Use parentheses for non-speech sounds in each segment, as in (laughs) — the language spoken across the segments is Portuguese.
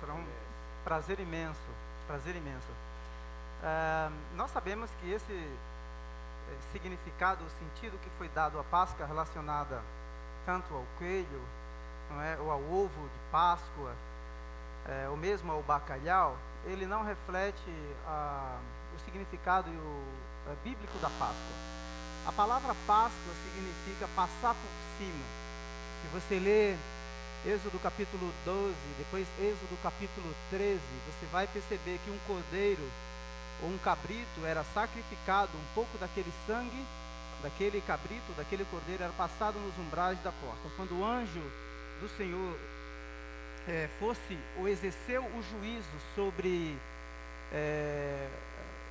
pastor. É um prazer imenso, prazer imenso. Uh, nós sabemos que esse eh, significado, o sentido que foi dado à Páscoa relacionada tanto ao coelho, não é, ou ao ovo de Páscoa, é, ou mesmo ao bacalhau, ele não reflete a, o significado o, a, bíblico da Páscoa. A palavra Páscoa significa passar por cima. Se você ler Êxodo capítulo 12, depois Êxodo capítulo 13, você vai perceber que um cordeiro ou um cabrito era sacrificado, um pouco daquele sangue, daquele cabrito, daquele cordeiro era passado nos umbrais da porta. Quando o anjo do Senhor é, fosse ou exerceu o juízo sobre é,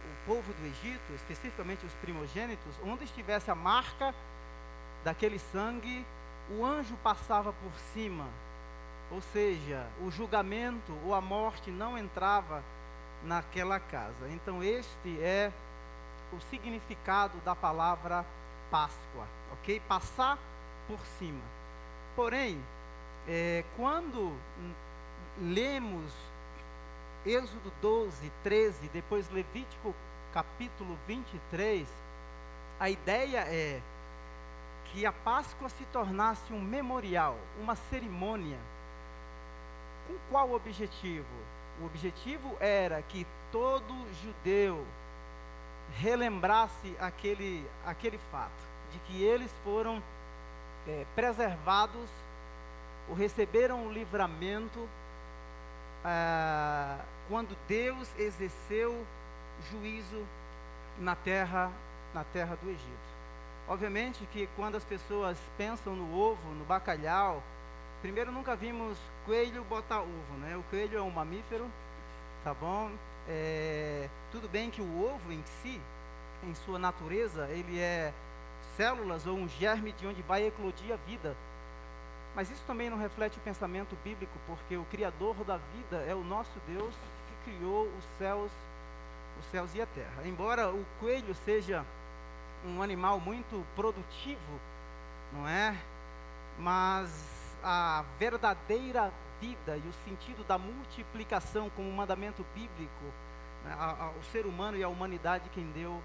o povo do Egito, especificamente os primogênitos, onde estivesse a marca daquele sangue, o anjo passava por cima, ou seja, o julgamento ou a morte não entrava naquela casa. Então, este é o significado da palavra Páscoa, ok? Passar por cima. Porém, é, quando lemos Êxodo 12, 13, depois Levítico capítulo 23, a ideia é que a Páscoa se tornasse um memorial, uma cerimônia. Com qual objetivo? O objetivo era que todo judeu relembrasse aquele, aquele fato, de que eles foram é, preservados, ou receberam o livramento ah, quando Deus exerceu juízo na terra, na terra do Egito. Obviamente que quando as pessoas pensam no ovo, no bacalhau, primeiro nunca vimos coelho botar ovo, né? O coelho é um mamífero, tá bom? É, tudo bem que o ovo em si, em sua natureza, ele é células ou um germe de onde vai eclodir a vida. Mas isso também não reflete o pensamento bíblico, porque o Criador da vida é o nosso Deus que criou os céus, os céus e a terra. Embora o coelho seja um animal muito produtivo, não é? Mas a verdadeira vida e o sentido da multiplicação como mandamento bíblico, né, a, a, o ser humano e a humanidade quem deu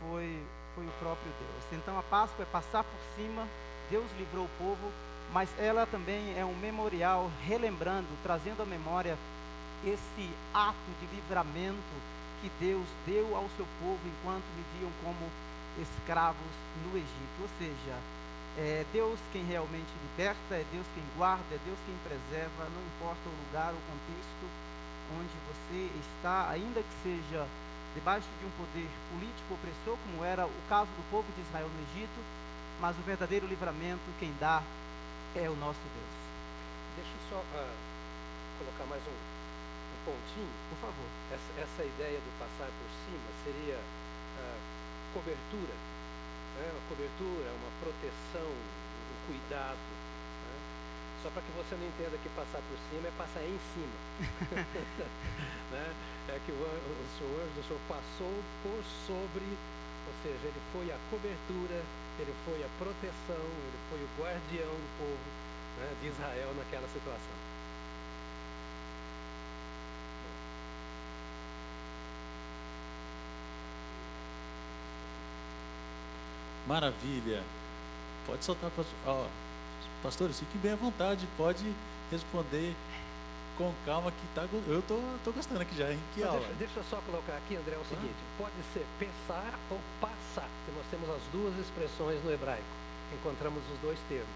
foi, foi o próprio Deus. Então a Páscoa é passar por cima, Deus livrou o povo, mas ela também é um memorial relembrando, trazendo à memória esse ato de livramento que Deus deu ao seu povo enquanto viviam como escravos no Egito. Ou seja, é Deus quem realmente liberta, é Deus quem guarda, é Deus quem preserva, não importa o lugar, o contexto onde você está, ainda que seja debaixo de um poder político opressor, como era o caso do povo de Israel no Egito, mas o verdadeiro livramento quem dá é o nosso Deus. Deixa eu só uh, colocar mais um, um, pontinho. Por favor. Essa, essa, ideia do passar por cima seria cobertura. Né? Uma cobertura, uma proteção, um cuidado. Né? Só para que você não entenda que passar por cima é passar em cima. (laughs) né? É que o, o, senhor, o senhor passou por sobre, ou seja, ele foi a cobertura, ele foi a proteção, ele foi o guardião do povo né, de Israel naquela situação. Maravilha. Pode soltar, ó, pastores, fique bem à vontade, pode responder com calma que tá, eu tô, tô gostando aqui já, hein? Que aula. Deixa, deixa, eu só colocar aqui, André, é o seguinte, ah. pode ser pensar ou passar, porque nós temos as duas expressões no hebraico. Encontramos os dois termos.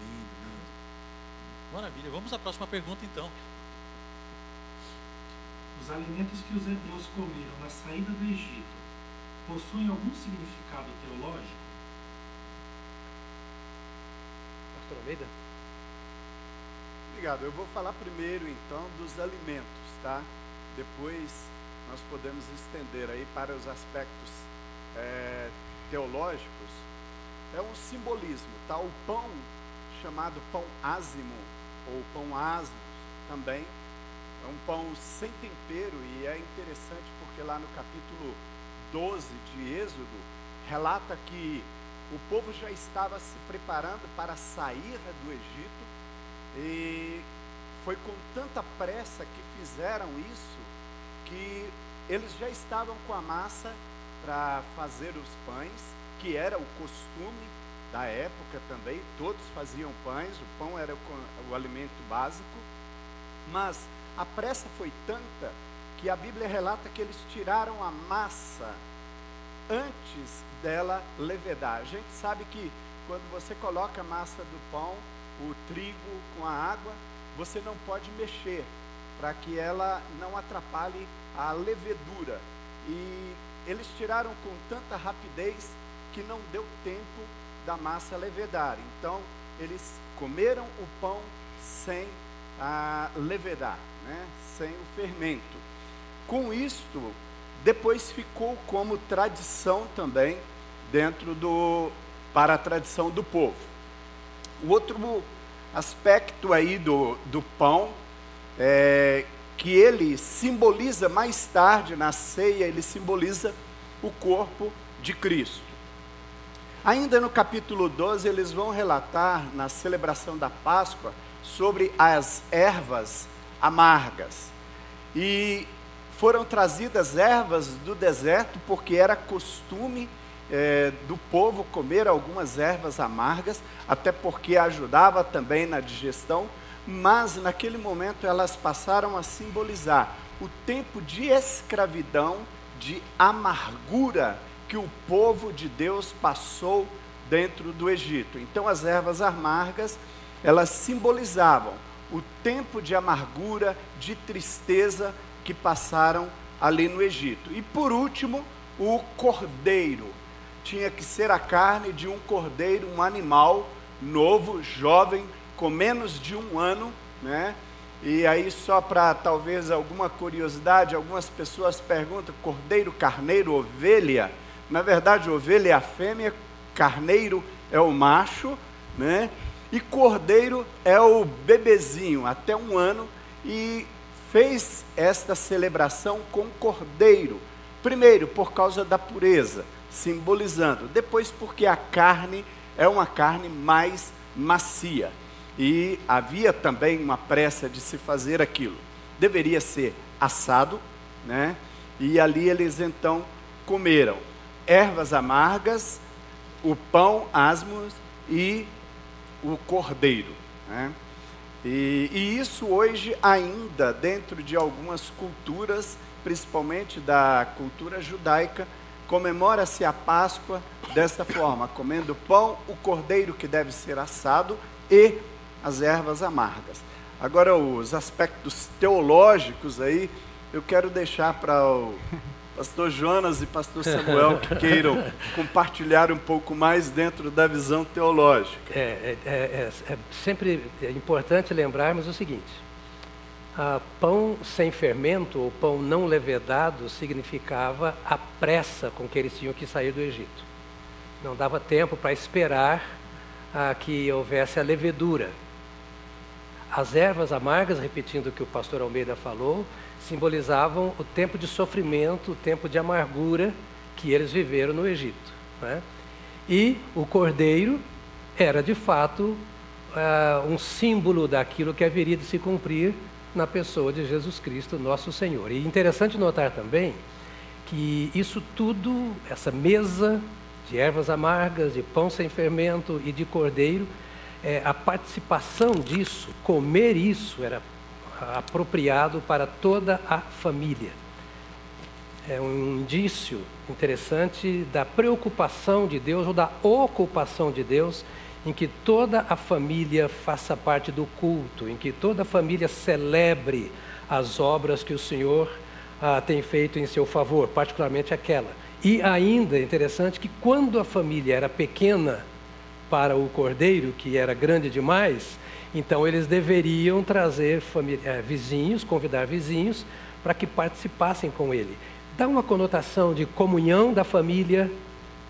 Lindo, lindo. Maravilha. Vamos à próxima pergunta então. Os alimentos que os hebreus comeram na saída do Egito possuem algum significado teológico? Pastor Almeida? Obrigado. Eu vou falar primeiro então dos alimentos, tá? Depois nós podemos estender aí para os aspectos é, teológicos. É um simbolismo, tá? O pão chamado pão ázimo ou pão asmos também é um pão sem tempero e é interessante porque lá no capítulo 12 de Êxodo, relata que o povo já estava se preparando para sair do Egito e foi com tanta pressa que fizeram isso que eles já estavam com a massa para fazer os pães, que era o costume da época também, todos faziam pães, o pão era o, o alimento básico, mas a pressa foi tanta que a Bíblia relata que eles tiraram a massa antes dela levedar. A gente sabe que quando você coloca a massa do pão, o trigo com a água, você não pode mexer para que ela não atrapalhe a levedura. E eles tiraram com tanta rapidez que não deu tempo da massa levedar. Então, eles comeram o pão sem a levedar, né? sem o fermento. Com isto, depois ficou como tradição também dentro do para a tradição do povo. O outro aspecto aí do, do pão é que ele simboliza mais tarde na ceia, ele simboliza o corpo de Cristo. Ainda no capítulo 12, eles vão relatar na celebração da Páscoa sobre as ervas amargas. E foram trazidas ervas do deserto porque era costume é, do povo comer algumas ervas amargas, até porque ajudava também na digestão, mas naquele momento elas passaram a simbolizar o tempo de escravidão, de amargura que o povo de Deus passou dentro do Egito. Então as ervas amargas, elas simbolizavam o tempo de amargura, de tristeza que passaram ali no Egito. E por último, o cordeiro. Tinha que ser a carne de um cordeiro, um animal novo, jovem, com menos de um ano, né? E aí, só para talvez alguma curiosidade, algumas pessoas perguntam: cordeiro, carneiro, ovelha? Na verdade, ovelha é a fêmea, carneiro é o macho, né? E cordeiro é o bebezinho, até um ano, e fez esta celebração com cordeiro. Primeiro, por causa da pureza, simbolizando. Depois, porque a carne é uma carne mais macia. E havia também uma pressa de se fazer aquilo. Deveria ser assado, né? E ali eles então comeram ervas amargas, o pão asmos e o cordeiro. Né? E, e, isso hoje ainda dentro de algumas culturas, principalmente da cultura judaica, comemora-se a Páscoa desta forma, comendo pão, o cordeiro que deve ser assado e as ervas amargas. Agora os aspectos teológicos aí, eu quero deixar para o pastor Jonas e pastor Samuel que (laughs) queiram compartilhar um pouco mais dentro da visão teológica. É, é, é, é sempre importante lembrarmos o seguinte: pão sem fermento ou pão não levedado significava a pressa com que eles tinham que sair do Egito. Não dava tempo para esperar que houvesse a levedura. As ervas amargas, repetindo o que o pastor Almeida falou, simbolizavam o tempo de sofrimento, o tempo de amargura que eles viveram no Egito. Né? E o cordeiro era de fato uh, um símbolo daquilo que haveria de se cumprir na pessoa de Jesus Cristo, nosso Senhor. E interessante notar também que isso tudo, essa mesa de ervas amargas, de pão sem fermento e de cordeiro, é, a participação disso, comer isso, era apropriado para toda a família. É um indício interessante da preocupação de Deus ou da ocupação de Deus em que toda a família faça parte do culto, em que toda a família celebre as obras que o Senhor ah, tem feito em seu favor, particularmente aquela. E ainda é interessante que quando a família era pequena para o cordeiro, que era grande demais, então eles deveriam trazer é, vizinhos, convidar vizinhos para que participassem com ele. Dá uma conotação de comunhão da família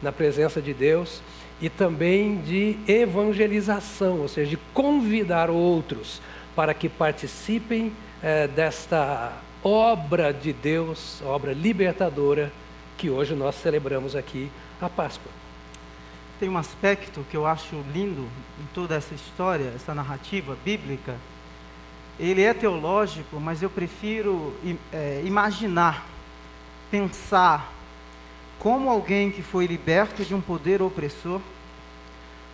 na presença de Deus e também de evangelização, ou seja, de convidar outros para que participem é, desta obra de Deus, obra libertadora que hoje nós celebramos aqui a Páscoa tem um aspecto que eu acho lindo em toda essa história, essa narrativa bíblica, ele é teológico, mas eu prefiro é, imaginar, pensar como alguém que foi liberto de um poder opressor,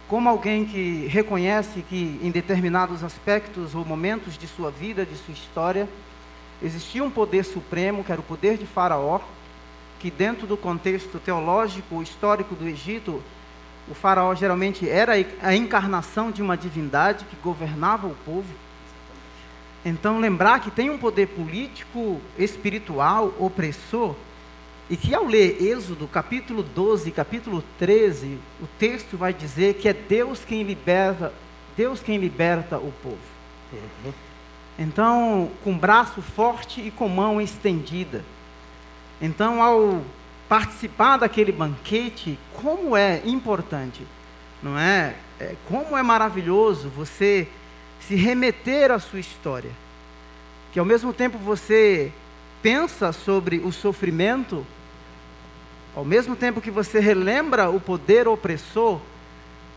como alguém que reconhece que em determinados aspectos ou momentos de sua vida, de sua história, existia um poder supremo, que era o poder de Faraó, que dentro do contexto teológico, histórico do Egito, o faraó geralmente era a encarnação de uma divindade que governava o povo. Então, lembrar que tem um poder político, espiritual, opressor, e que ao ler Êxodo, capítulo 12, capítulo 13, o texto vai dizer que é Deus quem liberta, Deus quem liberta o povo. Uhum. Então, com braço forte e com mão estendida. Então, ao participar daquele banquete, como é importante, não é? é? Como é maravilhoso você se remeter à sua história. Que ao mesmo tempo você pensa sobre o sofrimento, ao mesmo tempo que você relembra o poder opressor,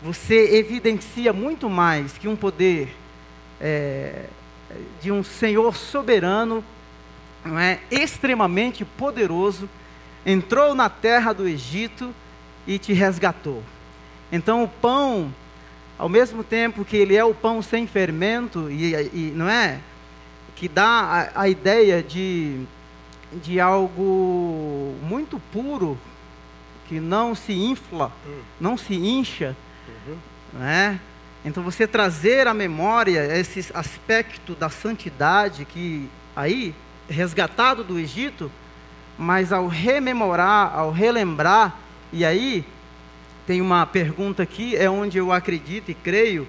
você evidencia muito mais que um poder é, de um Senhor soberano, não é, extremamente poderoso entrou na terra do Egito e te resgatou. Então o pão, ao mesmo tempo que ele é o pão sem fermento, e, e não é? Que dá a, a, ideia de, de algo muito puro, que não se infla, hum. não se incha, uhum. não é? Então você trazer à memória esse aspecto da santidade que aí resgatado do Egito, mas ao rememorar, ao relembrar, e aí tem uma pergunta aqui, é onde eu acredito e creio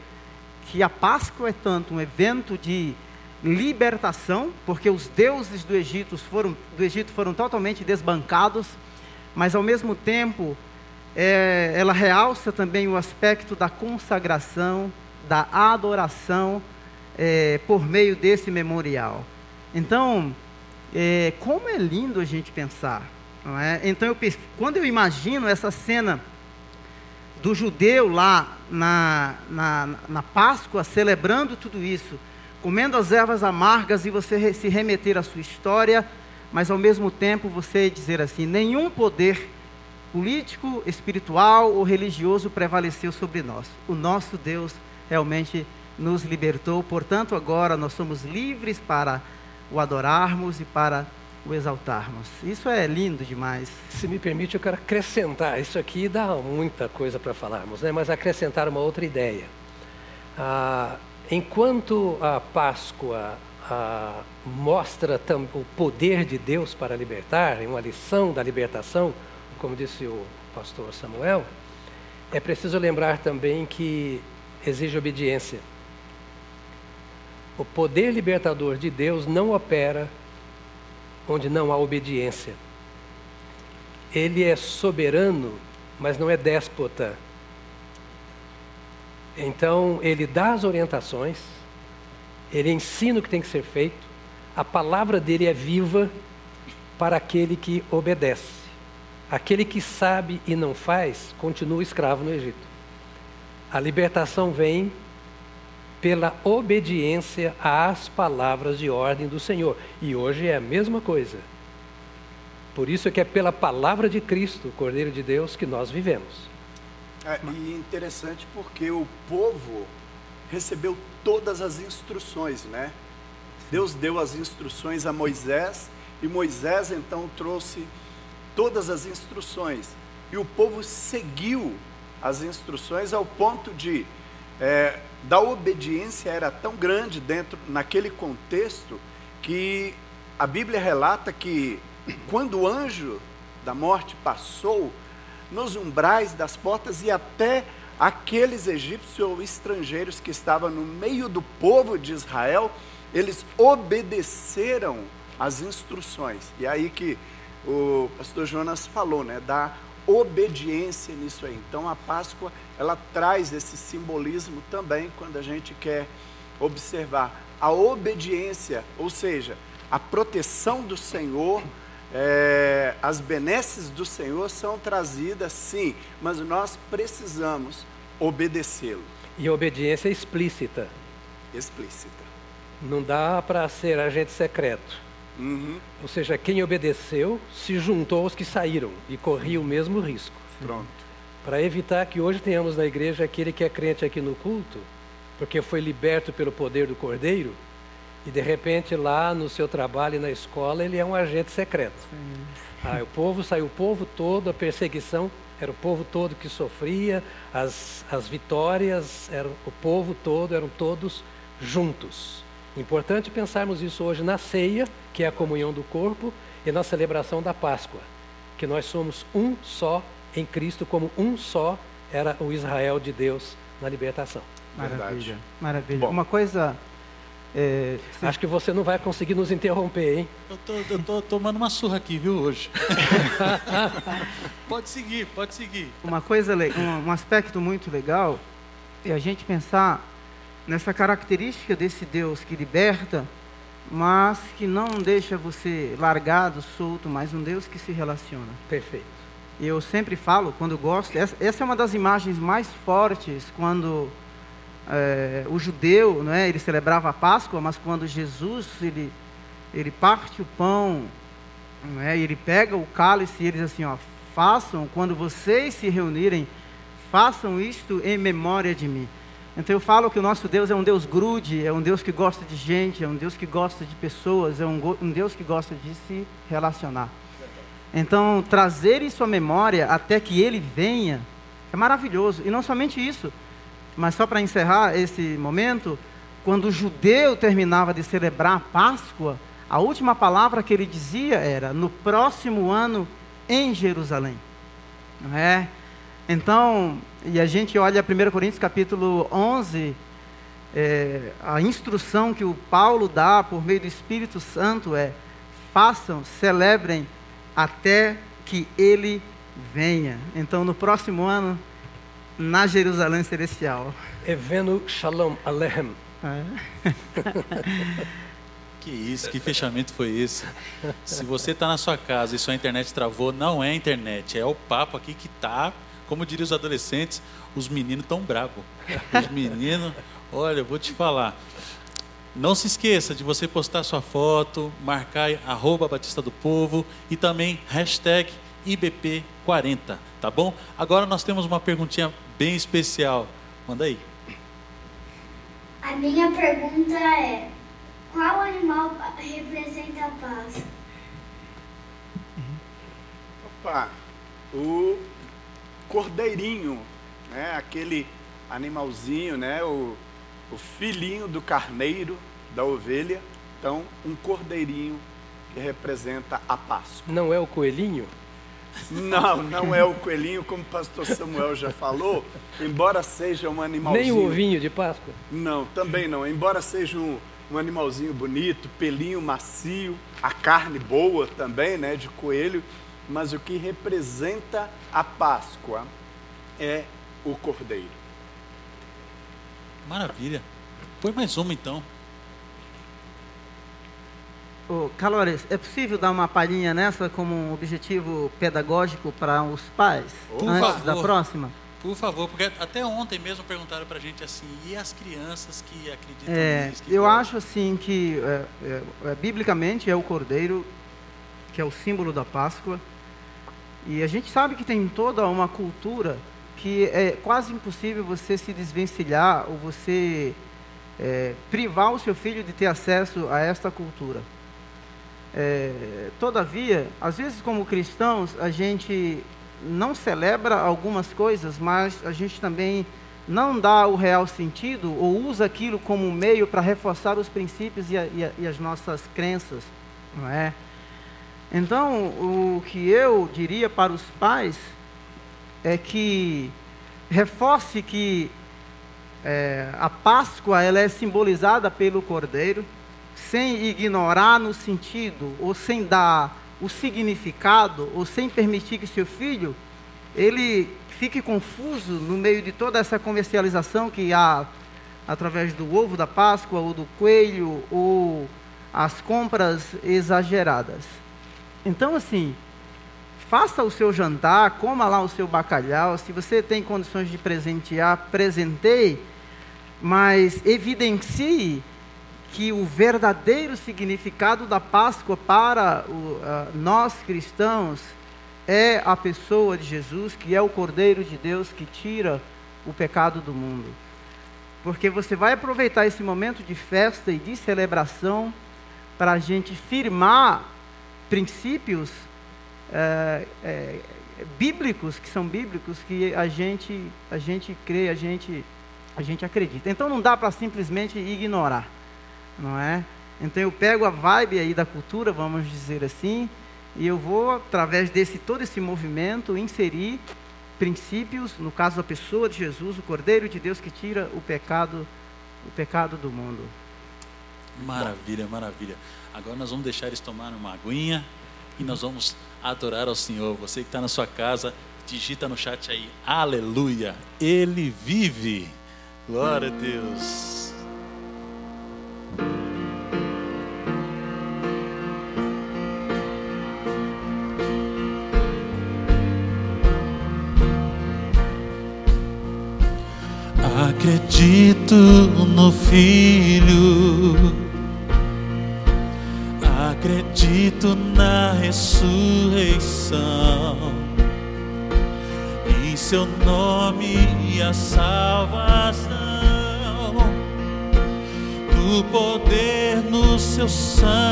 que a Páscoa é tanto um evento de libertação, porque os deuses do Egito foram, do Egito foram totalmente desbancados, mas ao mesmo tempo é, ela realça também o aspecto da consagração, da adoração é, por meio desse memorial. Então, é, como é lindo a gente pensar. É? Então, eu, quando eu imagino essa cena do judeu lá na, na, na Páscoa, celebrando tudo isso, comendo as ervas amargas e você se remeter à sua história, mas ao mesmo tempo você dizer assim: nenhum poder político, espiritual ou religioso prevaleceu sobre nós. O nosso Deus realmente nos libertou, portanto, agora nós somos livres para o adorarmos e para o exaltarmos. Isso é lindo demais. Se me permite, eu quero acrescentar. Isso aqui dá muita coisa para falarmos, né? mas acrescentar uma outra ideia. Ah, enquanto a Páscoa ah, mostra o poder de Deus para libertar, uma lição da libertação, como disse o pastor Samuel, é preciso lembrar também que exige obediência. O poder libertador de Deus não opera onde não há obediência. Ele é soberano, mas não é déspota. Então, ele dá as orientações, ele ensina o que tem que ser feito, a palavra dele é viva para aquele que obedece. Aquele que sabe e não faz, continua escravo no Egito. A libertação vem pela obediência às palavras de ordem do Senhor. E hoje é a mesma coisa. Por isso é que é pela palavra de Cristo, o Cordeiro de Deus, que nós vivemos. É, e interessante porque o povo recebeu todas as instruções, né? Deus deu as instruções a Moisés e Moisés então trouxe todas as instruções. E o povo seguiu as instruções ao ponto de é, da obediência era tão grande dentro naquele contexto que a Bíblia relata que quando o anjo da morte passou nos umbrais das portas e até aqueles egípcios ou estrangeiros que estavam no meio do povo de Israel, eles obedeceram as instruções. E aí que o pastor Jonas falou, né, da obediência nisso aí. Então a Páscoa, ela traz esse simbolismo também quando a gente quer observar a obediência, ou seja, a proteção do Senhor, é, as benesses do Senhor são trazidas sim, mas nós precisamos obedecê-lo. E obediência é explícita. Explícita. Não dá para ser agente secreto. Uhum. Ou seja, quem obedeceu se juntou aos que saíram e corria o mesmo risco. Pronto. Para evitar que hoje tenhamos na igreja aquele que é crente aqui no culto, porque foi liberto pelo poder do Cordeiro, e de repente lá no seu trabalho e na escola ele é um agente secreto. Ah, o povo saiu o povo todo, a perseguição era o povo todo que sofria, as, as vitórias, eram, o povo todo, eram todos juntos. Importante pensarmos isso hoje na ceia, que é a comunhão do corpo, e na celebração da Páscoa, que nós somos um só em Cristo, como um só era o Israel de Deus na libertação. Maravilha. Verdade. Maravilha. Bom. Uma coisa. é, Acho que você não vai conseguir nos interromper, hein? Eu tô, eu tô tomando uma surra aqui, viu, hoje. (laughs) pode seguir, pode seguir. Uma coisa, um aspecto muito legal é a gente pensar nessa característica desse Deus que liberta, mas que não deixa você largado, solto, mas um Deus que se relaciona. Perfeito. E eu sempre falo, quando gosto, essa, essa é uma das imagens mais fortes quando eh, o judeu, não é, ele celebrava a Páscoa, mas quando Jesus ele, ele parte o pão, não é, ele pega o cálice e ele diz assim, ó, façam quando vocês se reunirem, façam isto em memória de mim. Então eu falo que o nosso Deus é um Deus grude, é um Deus que gosta de gente, é um Deus que gosta de pessoas, é um, um Deus que gosta de se relacionar. Então, trazer isso à memória até que ele venha é maravilhoso. E não somente isso, mas só para encerrar esse momento, quando o judeu terminava de celebrar a Páscoa, a última palavra que ele dizia era: no próximo ano em Jerusalém. Não é? Então, e a gente olha 1 Coríntios capítulo 11, é, a instrução que o Paulo dá por meio do Espírito Santo é: façam, celebrem até que ele venha. Então, no próximo ano, na Jerusalém Celestial. Evenu Shalom Alehem. É. (laughs) Que isso, que fechamento foi esse? Se você está na sua casa e sua internet travou, não é a internet, é o papo aqui que tá, como diriam os adolescentes, os meninos tão bravos. Os meninos, olha, eu vou te falar. Não se esqueça de você postar sua foto, marcar arroba Batista do Povo e também hashtag IBP40, tá bom? Agora nós temos uma perguntinha bem especial. Manda aí. A minha pergunta é: qual animal representa a paz? Opa, o cordeirinho, né? Aquele animalzinho, né? O, o filhinho do carneiro, da ovelha. Então, um cordeirinho que representa a Páscoa. Não é o coelhinho? Não, (laughs) não é o coelhinho, como o pastor Samuel já falou, embora seja um animalzinho. Nem o ovinho de Páscoa? Não, também não. Embora seja um, um animalzinho bonito, pelinho macio, a carne boa também, né, de coelho, mas o que representa a Páscoa é o cordeiro. Maravilha. Põe mais uma então. Ô, Calores, é possível dar uma palhinha nessa como um objetivo pedagógico para os pais? Por antes favor. da próxima? Por favor, porque até ontem mesmo perguntaram pra gente assim, e as crianças que acreditam É, nisso? que eu acho assim que, é, é, é, biblicamente, é o cordeiro, que é o símbolo da Páscoa. E a gente sabe que tem toda uma cultura que é quase impossível você se desvencilhar ou você é, privar o seu filho de ter acesso a esta cultura. É, todavia, às vezes como cristãos, a gente não celebra algumas coisas, mas a gente também não dá o real sentido ou usa aquilo como meio para reforçar os princípios e, a- e a- e as nossas crenças, não é? Então, o que eu diria para os pais é que reforce que é, a Páscoa ela é simbolizada pelo Cordeiro, sem ignorar no sentido, ou sem dar o significado, ou sem permitir que seu filho ele fique confuso no meio de toda essa comercialização que há através do ovo da Páscoa, ou do coelho, ou as compras exageradas. Então, assim, faça o seu jantar, coma lá o seu bacalhau. Se você tem condições de presentear, presenteie, mas evidencie que o verdadeiro significado da Páscoa para o, uh, nós cristãos é a pessoa de Jesus, que é o Cordeiro de Deus que tira o pecado do mundo. Porque você vai aproveitar esse momento de festa e de celebração para a gente firmar princípios é, é, bíblicos, que são bíblicos, que a gente, a gente crê, a gente, a gente acredita. Então não dá para simplesmente ignorar, não é? Então eu pego a vibe aí da cultura, vamos dizer assim, e eu vou, através desse todo esse movimento, inserir princípios, no caso da pessoa de Jesus, o Cordeiro de Deus que tira o pecado, o pecado do mundo. Maravilha, maravilha. Agora nós vamos deixar eles tomar uma aguinha e nós vamos adorar ao Senhor. Você que está na sua casa, digita no chat aí, aleluia, Ele vive. Glória a Deus. Acredito no Filho, acredito na ressurreição, em Seu nome e a salvação, do poder no Seu sangue.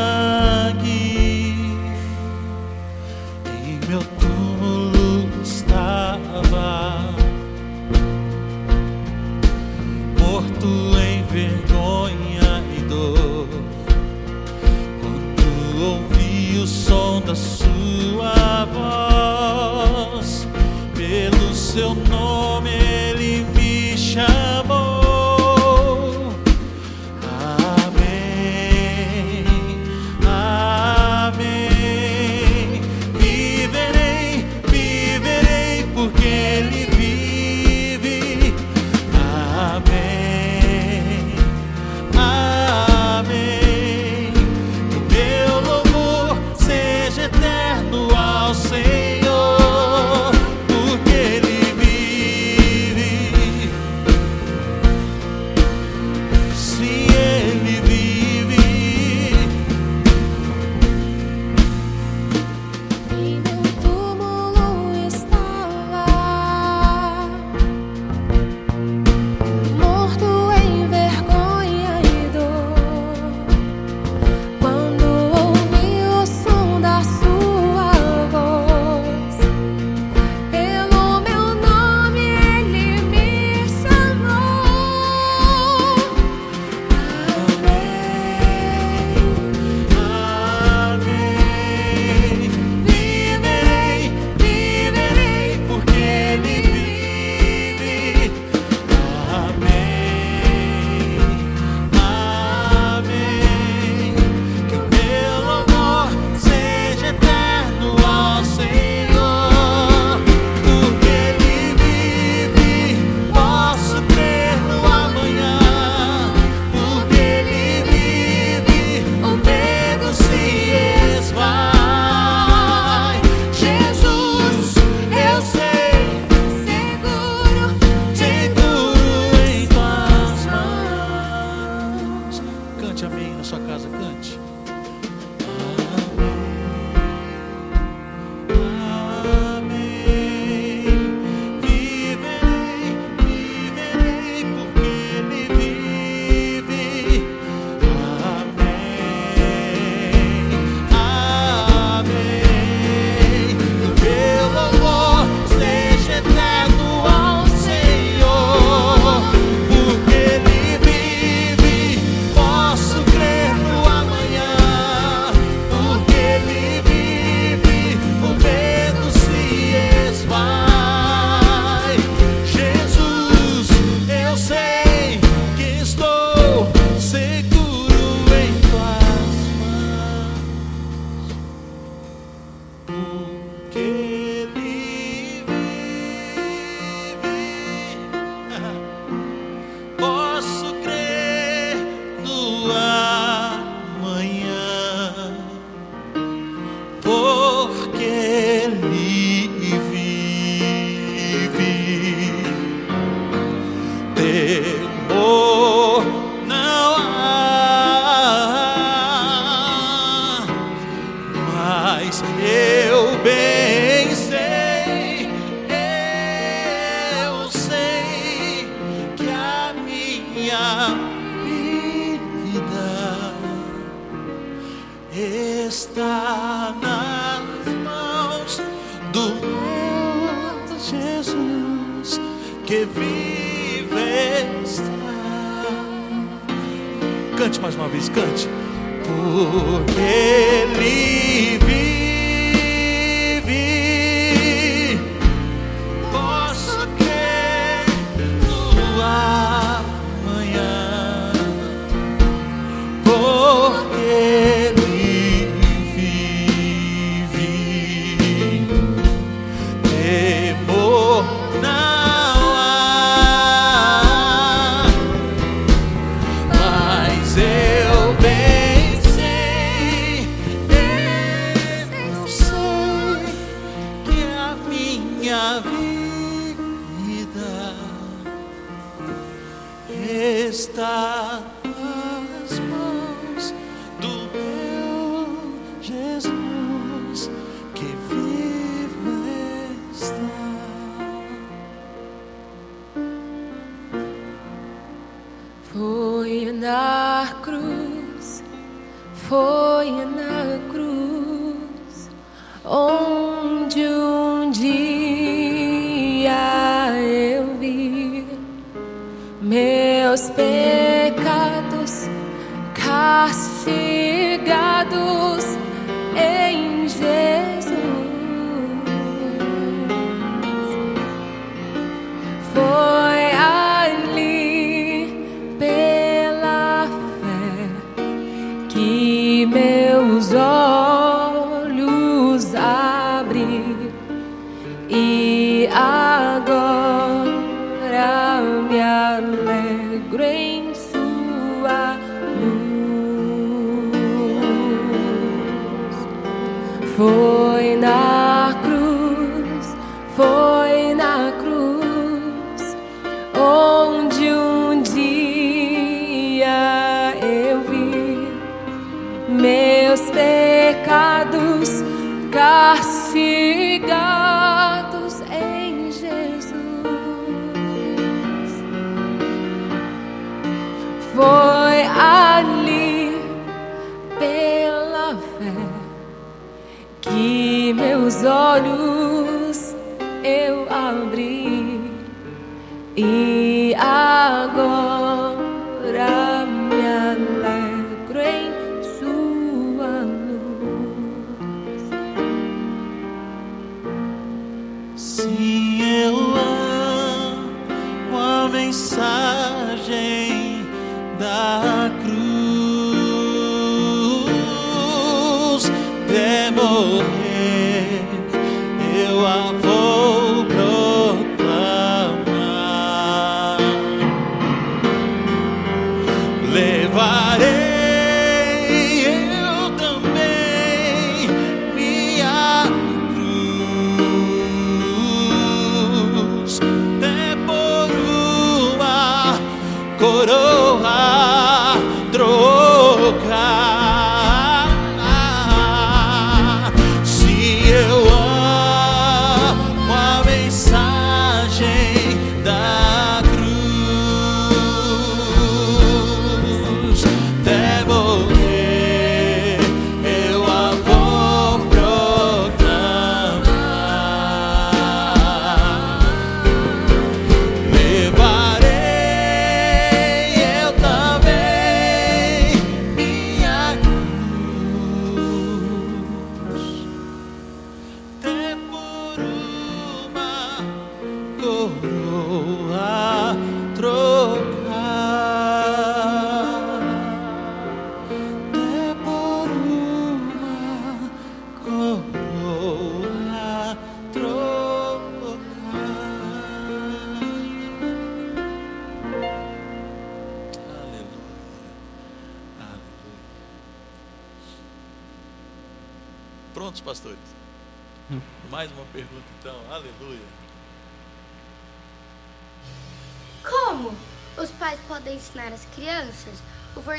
Em meu túmulo estava. Morto da sua voz, pelo seu nome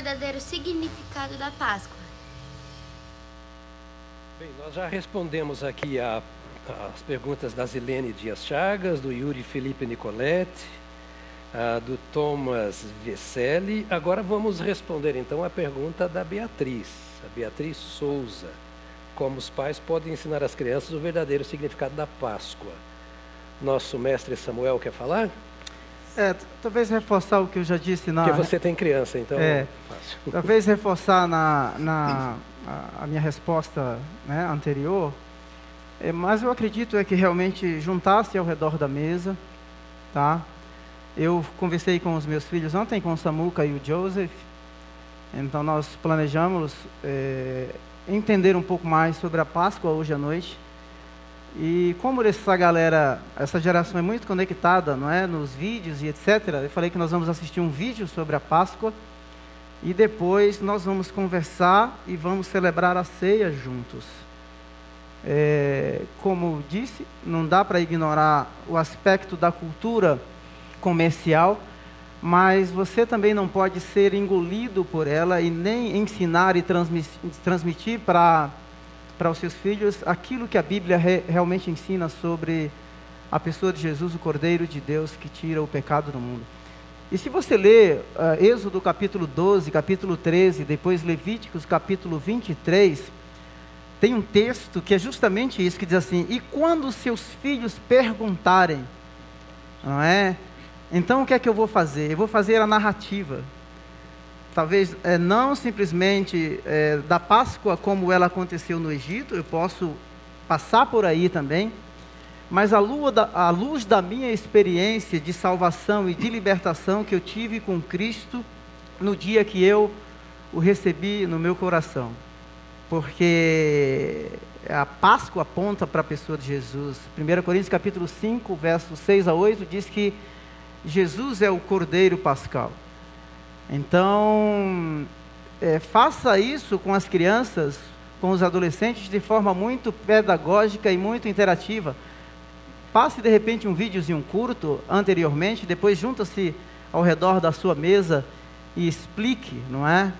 verdadeiro significado da Páscoa? Bem, nós já respondemos aqui a- as perguntas da Zilene Dias Chagas, do Yuri Felipe Nicoletti, ah, do Thomas Vesselli. Agora vamos responder então a pergunta da Beatriz, a Beatriz Souza. Como os pais podem ensinar às crianças o verdadeiro significado da Páscoa? Nosso mestre Samuel quer falar? É, talvez reforçar o que eu já disse na. Porque você tem criança, então É. fácil. Talvez (laughs) reforçar na, na a, a minha resposta né, anterior, é, mas eu acredito é que realmente juntasse ao redor da mesa, tá? Eu conversei com os meus filhos ontem, com o Samuca e o Joseph, então nós planejamos é, entender um pouco mais sobre a Páscoa hoje à noite. E como essa galera, essa geração é muito conectada, não é, nos vídeos e etc. Eu falei que nós vamos assistir um vídeo sobre a Páscoa e depois nós vamos conversar e vamos celebrar a ceia juntos. É, como disse, não dá para ignorar o aspecto da cultura comercial, mas você também não pode ser engolido por ela e nem ensinar e transmi- transmitir para para os seus filhos aquilo que a Bíblia re- realmente ensina sobre a pessoa de Jesus, o Cordeiro de Deus que tira o pecado do mundo. E se você ler ah, Êxodo capítulo 12, capítulo 13, depois Levíticos capítulo 23, tem um texto que é justamente isso, que diz assim: E quando seus filhos perguntarem, não é? Então o que é que eu vou fazer? Eu vou fazer a narrativa. Talvez é, não simplesmente é, da Páscoa como ela aconteceu no Egito, eu posso passar por aí também, mas lua da, luz da minha experiência de salvação e de libertação que eu tive com Cristo no dia que eu o recebi no meu coração. Porque a Páscoa aponta para a pessoa de Jesus. 1 Coríntios capítulo 5, versos 6 a 8, diz que Jesus é o Cordeiro Pascal. Então, é, faça isso com as crianças, com os adolescentes, de forma muito pedagógica e muito interativa. Passe de repente um videozinho curto anteriormente, depois junta-se ao redor da sua mesa e explique, não é?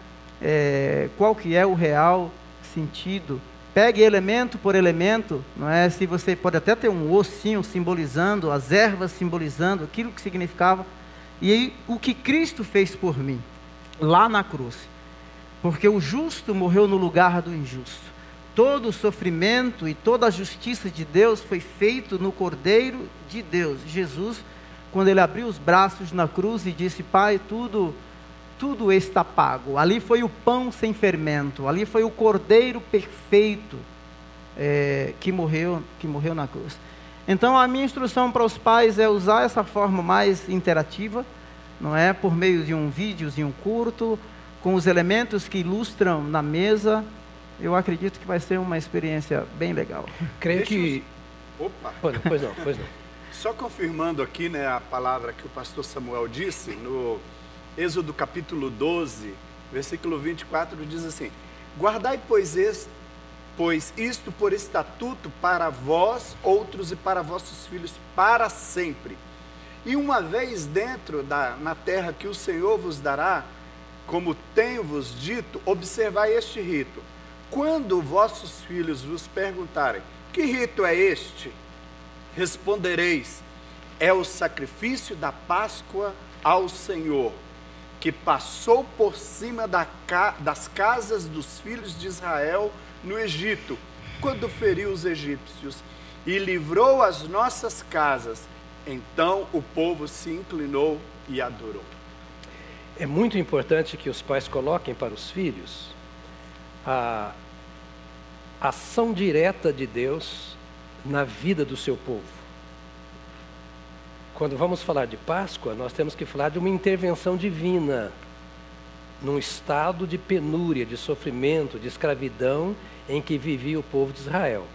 É, qual que é o real sentido. Pegue elemento por elemento, não é? Se você pode até ter um ossinho simbolizando, as ervas simbolizando aquilo que significava e aí, o que Cristo fez por mim lá na cruz. Porque o justo morreu no lugar do injusto. Todo o sofrimento e toda a justiça de Deus foi feito no Cordeiro de Deus, Jesus, quando ele abriu os braços na cruz e disse: Pai, tudo tudo está pago. Ali foi o pão sem fermento, ali foi o cordeiro perfeito é, que morreu que morreu na cruz. Então a minha instrução para os pais é usar essa forma mais interativa, não é, por meio de um videozinho curto, com os elementos que ilustram na mesa. Eu acredito que vai ser uma experiência bem legal. Creio Deixa que. Opa! Pois não, pois não, pois não. Só confirmando aqui né, a palavra que o pastor Samuel disse, no Êxodo capítulo 12, versículo 24, diz assim: Guardai, pois, este, pois isto por estatuto para vós, outros e para vossos filhos, para sempre. E uma vez dentro da na terra que o Senhor vos dará, como tenho-vos dito, observai este rito. Quando vossos filhos vos perguntarem: Que rito é este? Respondereis: É o sacrifício da Páscoa ao Senhor, que passou por cima da das casas dos filhos de Israel no Egito, quando feriu os egípcios e livrou as nossas casas. Então o povo se inclinou e adorou. É muito importante que os pais coloquem para os filhos a ação direta de Deus na vida do seu povo. Quando vamos falar de Páscoa, nós temos que falar de uma intervenção divina num estado de penúria, de sofrimento, de escravidão em que vivia o povo de Israel.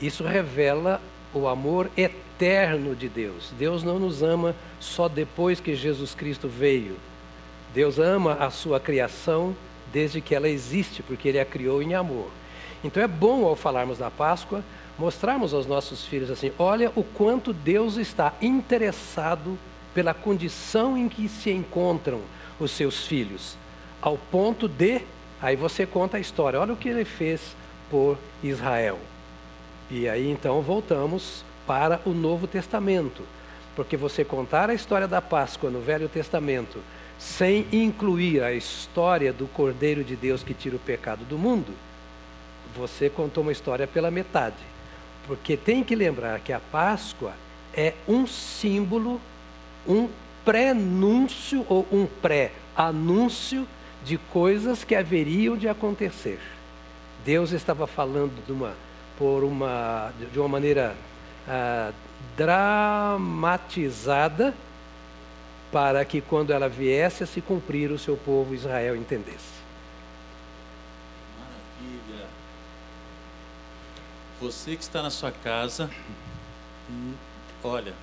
Isso revela o amor eterno de Deus. Deus não nos ama só depois que Jesus Cristo veio. Deus ama a sua criação desde que ela existe, porque Ele a criou em amor. Então é bom, ao falarmos da Páscoa, mostrarmos aos nossos filhos assim: olha o quanto Deus está interessado pela condição em que se encontram os seus filhos, ao ponto de. Aí você conta a história, olha o que ele fez por Israel. E aí então voltamos para o Novo Testamento. Porque você contar a história da Páscoa no Velho Testamento sem incluir a história do Cordeiro de Deus que tira o pecado do mundo, você contou uma história pela metade. Porque tem que lembrar que a Páscoa é um símbolo, um prenúncio ou um pré-anúncio de coisas que haveriam de acontecer. Deus estava falando de uma, por uma, de uma maneira ah, dramatizada para que quando ela viesse a se cumprir o seu povo Israel entendesse. Maravilha. Você que está na sua casa, hum, olha,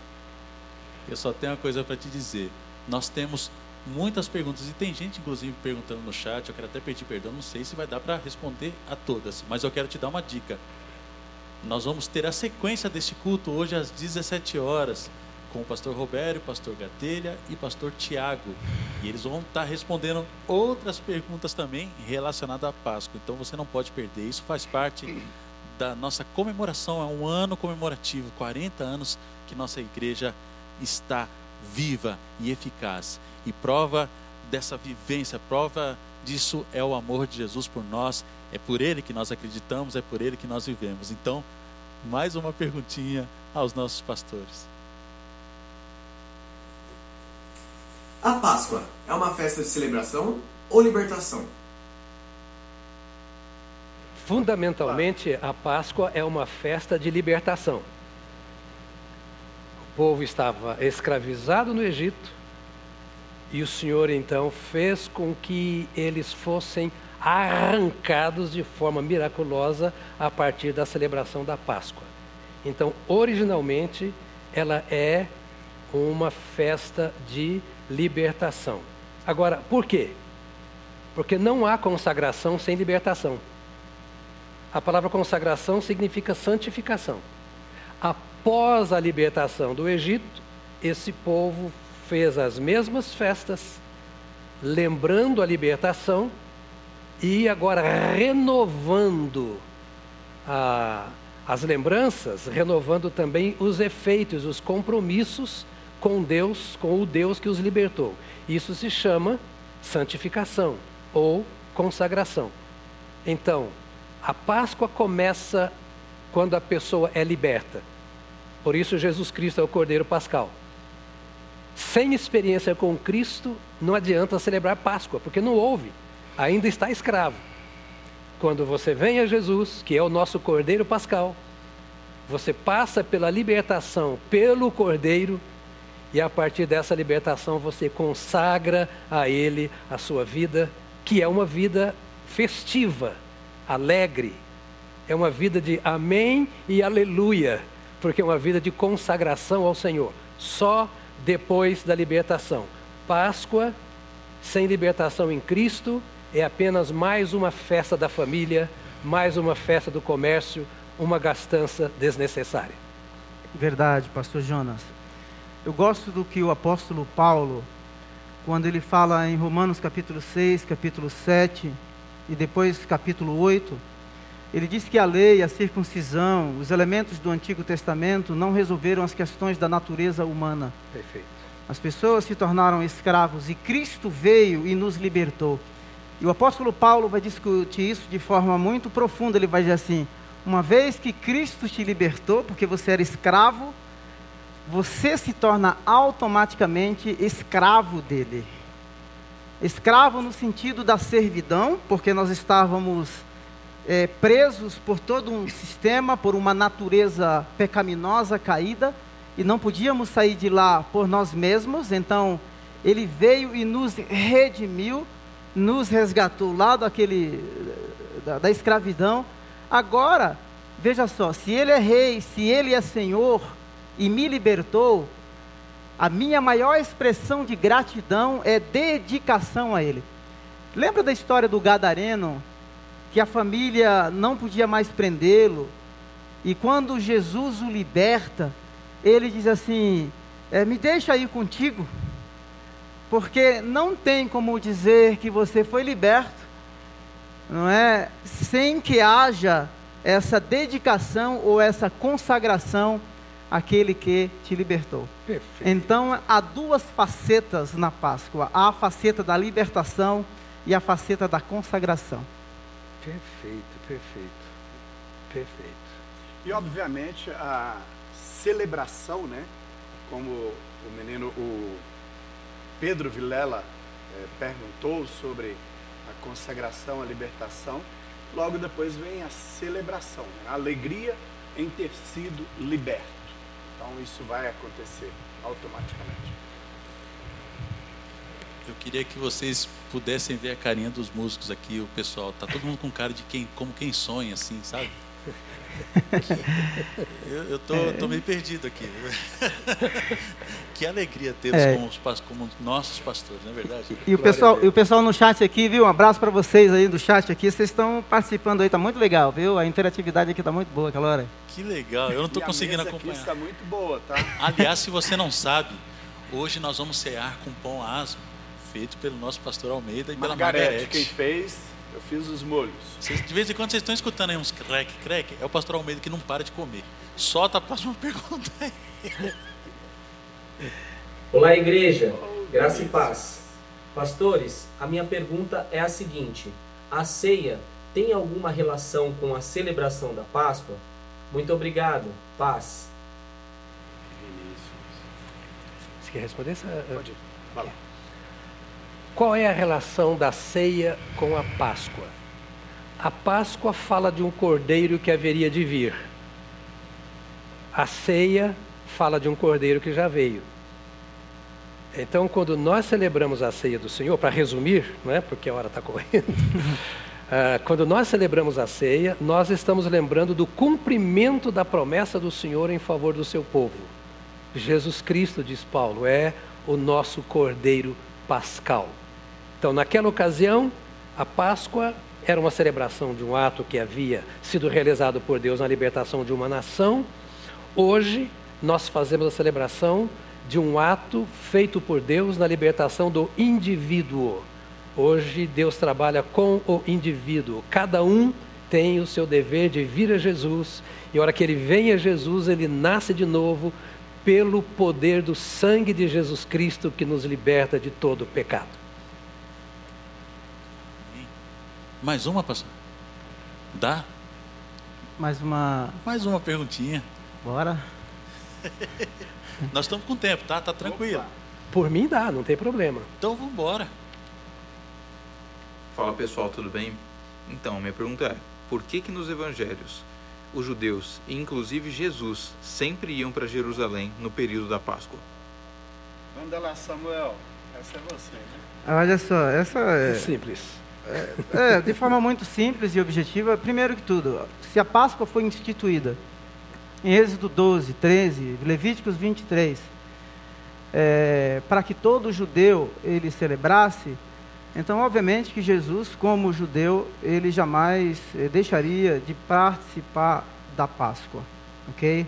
eu só tenho uma coisa para te dizer. Nós temos muitas perguntas e tem gente inclusive perguntando no chat, eu quero até pedir perdão, não sei se vai dar para responder a todas, mas eu quero te dar uma dica. Nós vamos ter a sequência deste culto hoje às 17 horas com o pastor Roberto, pastor Gatelha e pastor Tiago. E eles vão estar respondendo outras perguntas também relacionadas à Páscoa. Então você não pode perder. Isso faz parte da nossa comemoração, é um ano comemorativo, 40 anos que nossa igreja está viva e eficaz. E prova dessa vivência, prova disso é o amor de Jesus por nós, é por ele que nós acreditamos, é por ele que nós vivemos. Então, mais uma perguntinha aos nossos pastores. A Páscoa é uma festa de celebração ou libertação? Fundamentalmente, a Páscoa é uma festa de libertação. O povo estava escravizado no Egito e o Senhor então fez com que eles fossem arrancados de forma miraculosa a partir da celebração da Páscoa. Então, originalmente, ela é uma festa de libertação. Agora, por quê? Porque não há consagração sem libertação. A palavra consagração significa santificação. Após a libertação do Egito, esse povo fez as mesmas festas, lembrando a libertação e agora renovando a, as lembranças, renovando também os efeitos, os compromissos com Deus, com o Deus que os libertou. Isso se chama santificação ou consagração. Então, a Páscoa começa quando a pessoa é liberta. Por isso, Jesus Cristo é o Cordeiro Pascal. Sem experiência com Cristo, não adianta celebrar Páscoa, porque não houve, ainda está escravo. Quando você vem a Jesus, que é o nosso Cordeiro Pascal, você passa pela libertação pelo Cordeiro, e a partir dessa libertação você consagra a Ele a sua vida, que é uma vida festiva, alegre. É uma vida de amém e aleluia, porque é uma vida de consagração ao Senhor. Só depois da libertação. Páscoa sem libertação em Cristo é apenas mais uma festa da família, mais uma festa do comércio, uma gastança desnecessária. Verdade, pastor Jonas. Eu gosto do que o apóstolo Paulo, quando ele fala em Romanos capítulo 6, capítulo 7 e depois capítulo 8, ele diz que a lei, a circuncisão, os elementos do Antigo Testamento não resolveram as questões da natureza humana. Perfeito. As pessoas se tornaram escravos e Cristo veio e nos libertou. E o apóstolo Paulo vai discutir isso de forma muito profunda. Ele vai dizer assim: uma vez que Cristo te libertou, porque você era escravo, você se torna automaticamente escravo dele. Escravo no sentido da servidão, porque nós estávamos é, presos por todo um sistema, por uma natureza pecaminosa caída, e não podíamos sair de lá por nós mesmos, então ele veio e nos redimiu, nos resgatou lá daquele, da, da escravidão. Agora, veja só, se ele é rei, se ele é senhor, e me libertou, a minha maior expressão de gratidão é dedicação a Ele. Lembra da história do Gadareno, que a família não podia mais prendê-lo, e quando Jesus o liberta, ele diz assim: é, Me deixa ir contigo, porque não tem como dizer que você foi liberto, não é? Sem que haja essa dedicação ou essa consagração aquele que te libertou. Perfeito. Então, há duas facetas na Páscoa: há a faceta da libertação e a faceta da consagração. Perfeito, perfeito. Perfeito. E obviamente a celebração, né? Como o menino, o Pedro Vilela eh, perguntou sobre a consagração, a libertação, logo depois vem a celebração, né? a alegria em ter sido liberto. Então isso vai acontecer automaticamente. Eu queria que vocês pudessem ver a carinha dos músicos aqui, o pessoal. Tá todo mundo com cara de quem, como quem sonha, assim, sabe? (laughs) Eu, eu tô, tô meio perdido aqui. (laughs) Que alegria tê-los É. como, como nossos pastores, não é verdade? E o, Glória a pessoal, e o pessoal no chat aqui, viu? Um abraço para vocês aí do chat aqui. Vocês estão participando aí, tá muito legal, viu? A interatividade aqui tá muito boa aquela hora. Que legal, eu não tô e a conseguindo mesa acompanhar. aqui está muito boa, tá? Aliás, se você não sabe, hoje nós vamos cear com pão asmo, feito pelo nosso pastor Almeida e pela Margarete, quem Margarete. fez, eu fiz os molhos. Vocês- de vez em quando vocês estão escutando aí uns crack, crack, é o pastor Almeida que não para de comer. Solta a próxima pergunta aí. Olá, igreja. Graça e paz. Pastores, a minha pergunta é a seguinte: a ceia tem alguma relação com a celebração da Páscoa? Muito obrigado. Paz. Você quer responder? essa- Pode ir. Vai lá. Qual é a relação da ceia com a Páscoa? A Páscoa fala de um cordeiro que haveria de vir. A ceia fala de um cordeiro que já veio. Então, quando nós celebramos a ceia do Senhor, para resumir, não é? porque a hora está correndo, (laughs) ah, quando nós celebramos a ceia, nós estamos lembrando do cumprimento da promessa do Senhor em favor do seu povo. Jesus Cristo, diz Paulo, é o nosso cordeiro pascal. Então, naquela ocasião, a Páscoa era uma celebração de um ato que havia sido realizado por Deus na libertação de uma nação. Hoje, nós fazemos a celebração de um ato feito por Deus na libertação do indivíduo. Hoje, Deus trabalha com o indivíduo. Cada um tem o seu dever de vir a Jesus, e a hora que ele vem a Jesus, ele nasce de novo pelo poder do sangue de Jesus Cristo que nos liberta de todo pecado. Mais uma, pastor? Dá? Mais uma. Mais uma perguntinha. Bora. (laughs) Nós estamos com tempo, tá? Tá tranquilo. Por mim dá, não tem problema. Então vamos embora. Fala pessoal, tudo bem? Então, minha pergunta é: por que que nos evangelhos os judeus, e inclusive Jesus, sempre iam para Jerusalém no período da Páscoa? Manda lá, Samuel. Essa é você, né? Olha só, essa é. Simples. É, de forma muito simples e objetiva, primeiro que tudo, se a Páscoa foi instituída em Êxodo 12, 13, Levíticos 23, é, para que todo judeu ele celebrasse, então obviamente que Jesus, como judeu, ele jamais eh, deixaria de participar da Páscoa, ok?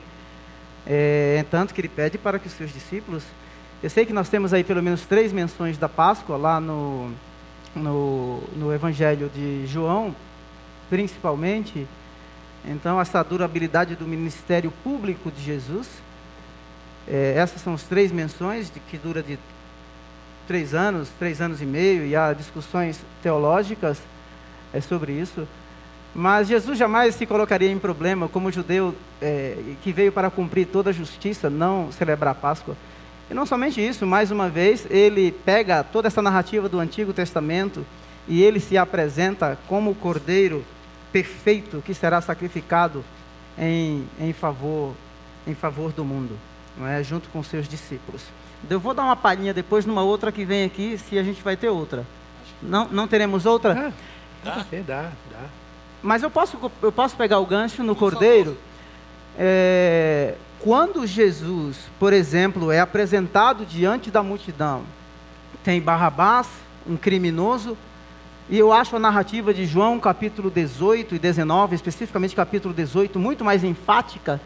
É, tanto que ele pede para que os seus discípulos, eu sei que nós temos aí pelo menos três menções da Páscoa lá no no, no Evangelho de João, principalmente, então essa durabilidade do ministério público de Jesus, é, essas são as três menções de que dura de três anos, três anos e meio, e há discussões teológicas é, sobre isso. Mas Jesus jamais se colocaria em problema como judeu é, que veio para cumprir toda a justiça, não celebrar a Páscoa. E não somente isso, mais uma vez, ele pega toda essa narrativa do Antigo Testamento e ele se apresenta como o cordeiro perfeito que será sacrificado em, em, favor, em favor do mundo, não é? junto com seus discípulos. Eu vou dar uma palhinha depois numa outra que vem aqui, se a gente vai ter outra. Não, não teremos outra? Dá, dá, dá. dá. Mas eu posso, eu posso pegar o gancho no cordeiro? É, quando Jesus, por exemplo, é apresentado diante da multidão, tem Barrabás, um criminoso, e eu acho a narrativa de João, capítulo 18 e 19, especificamente capítulo 18, muito mais enfática,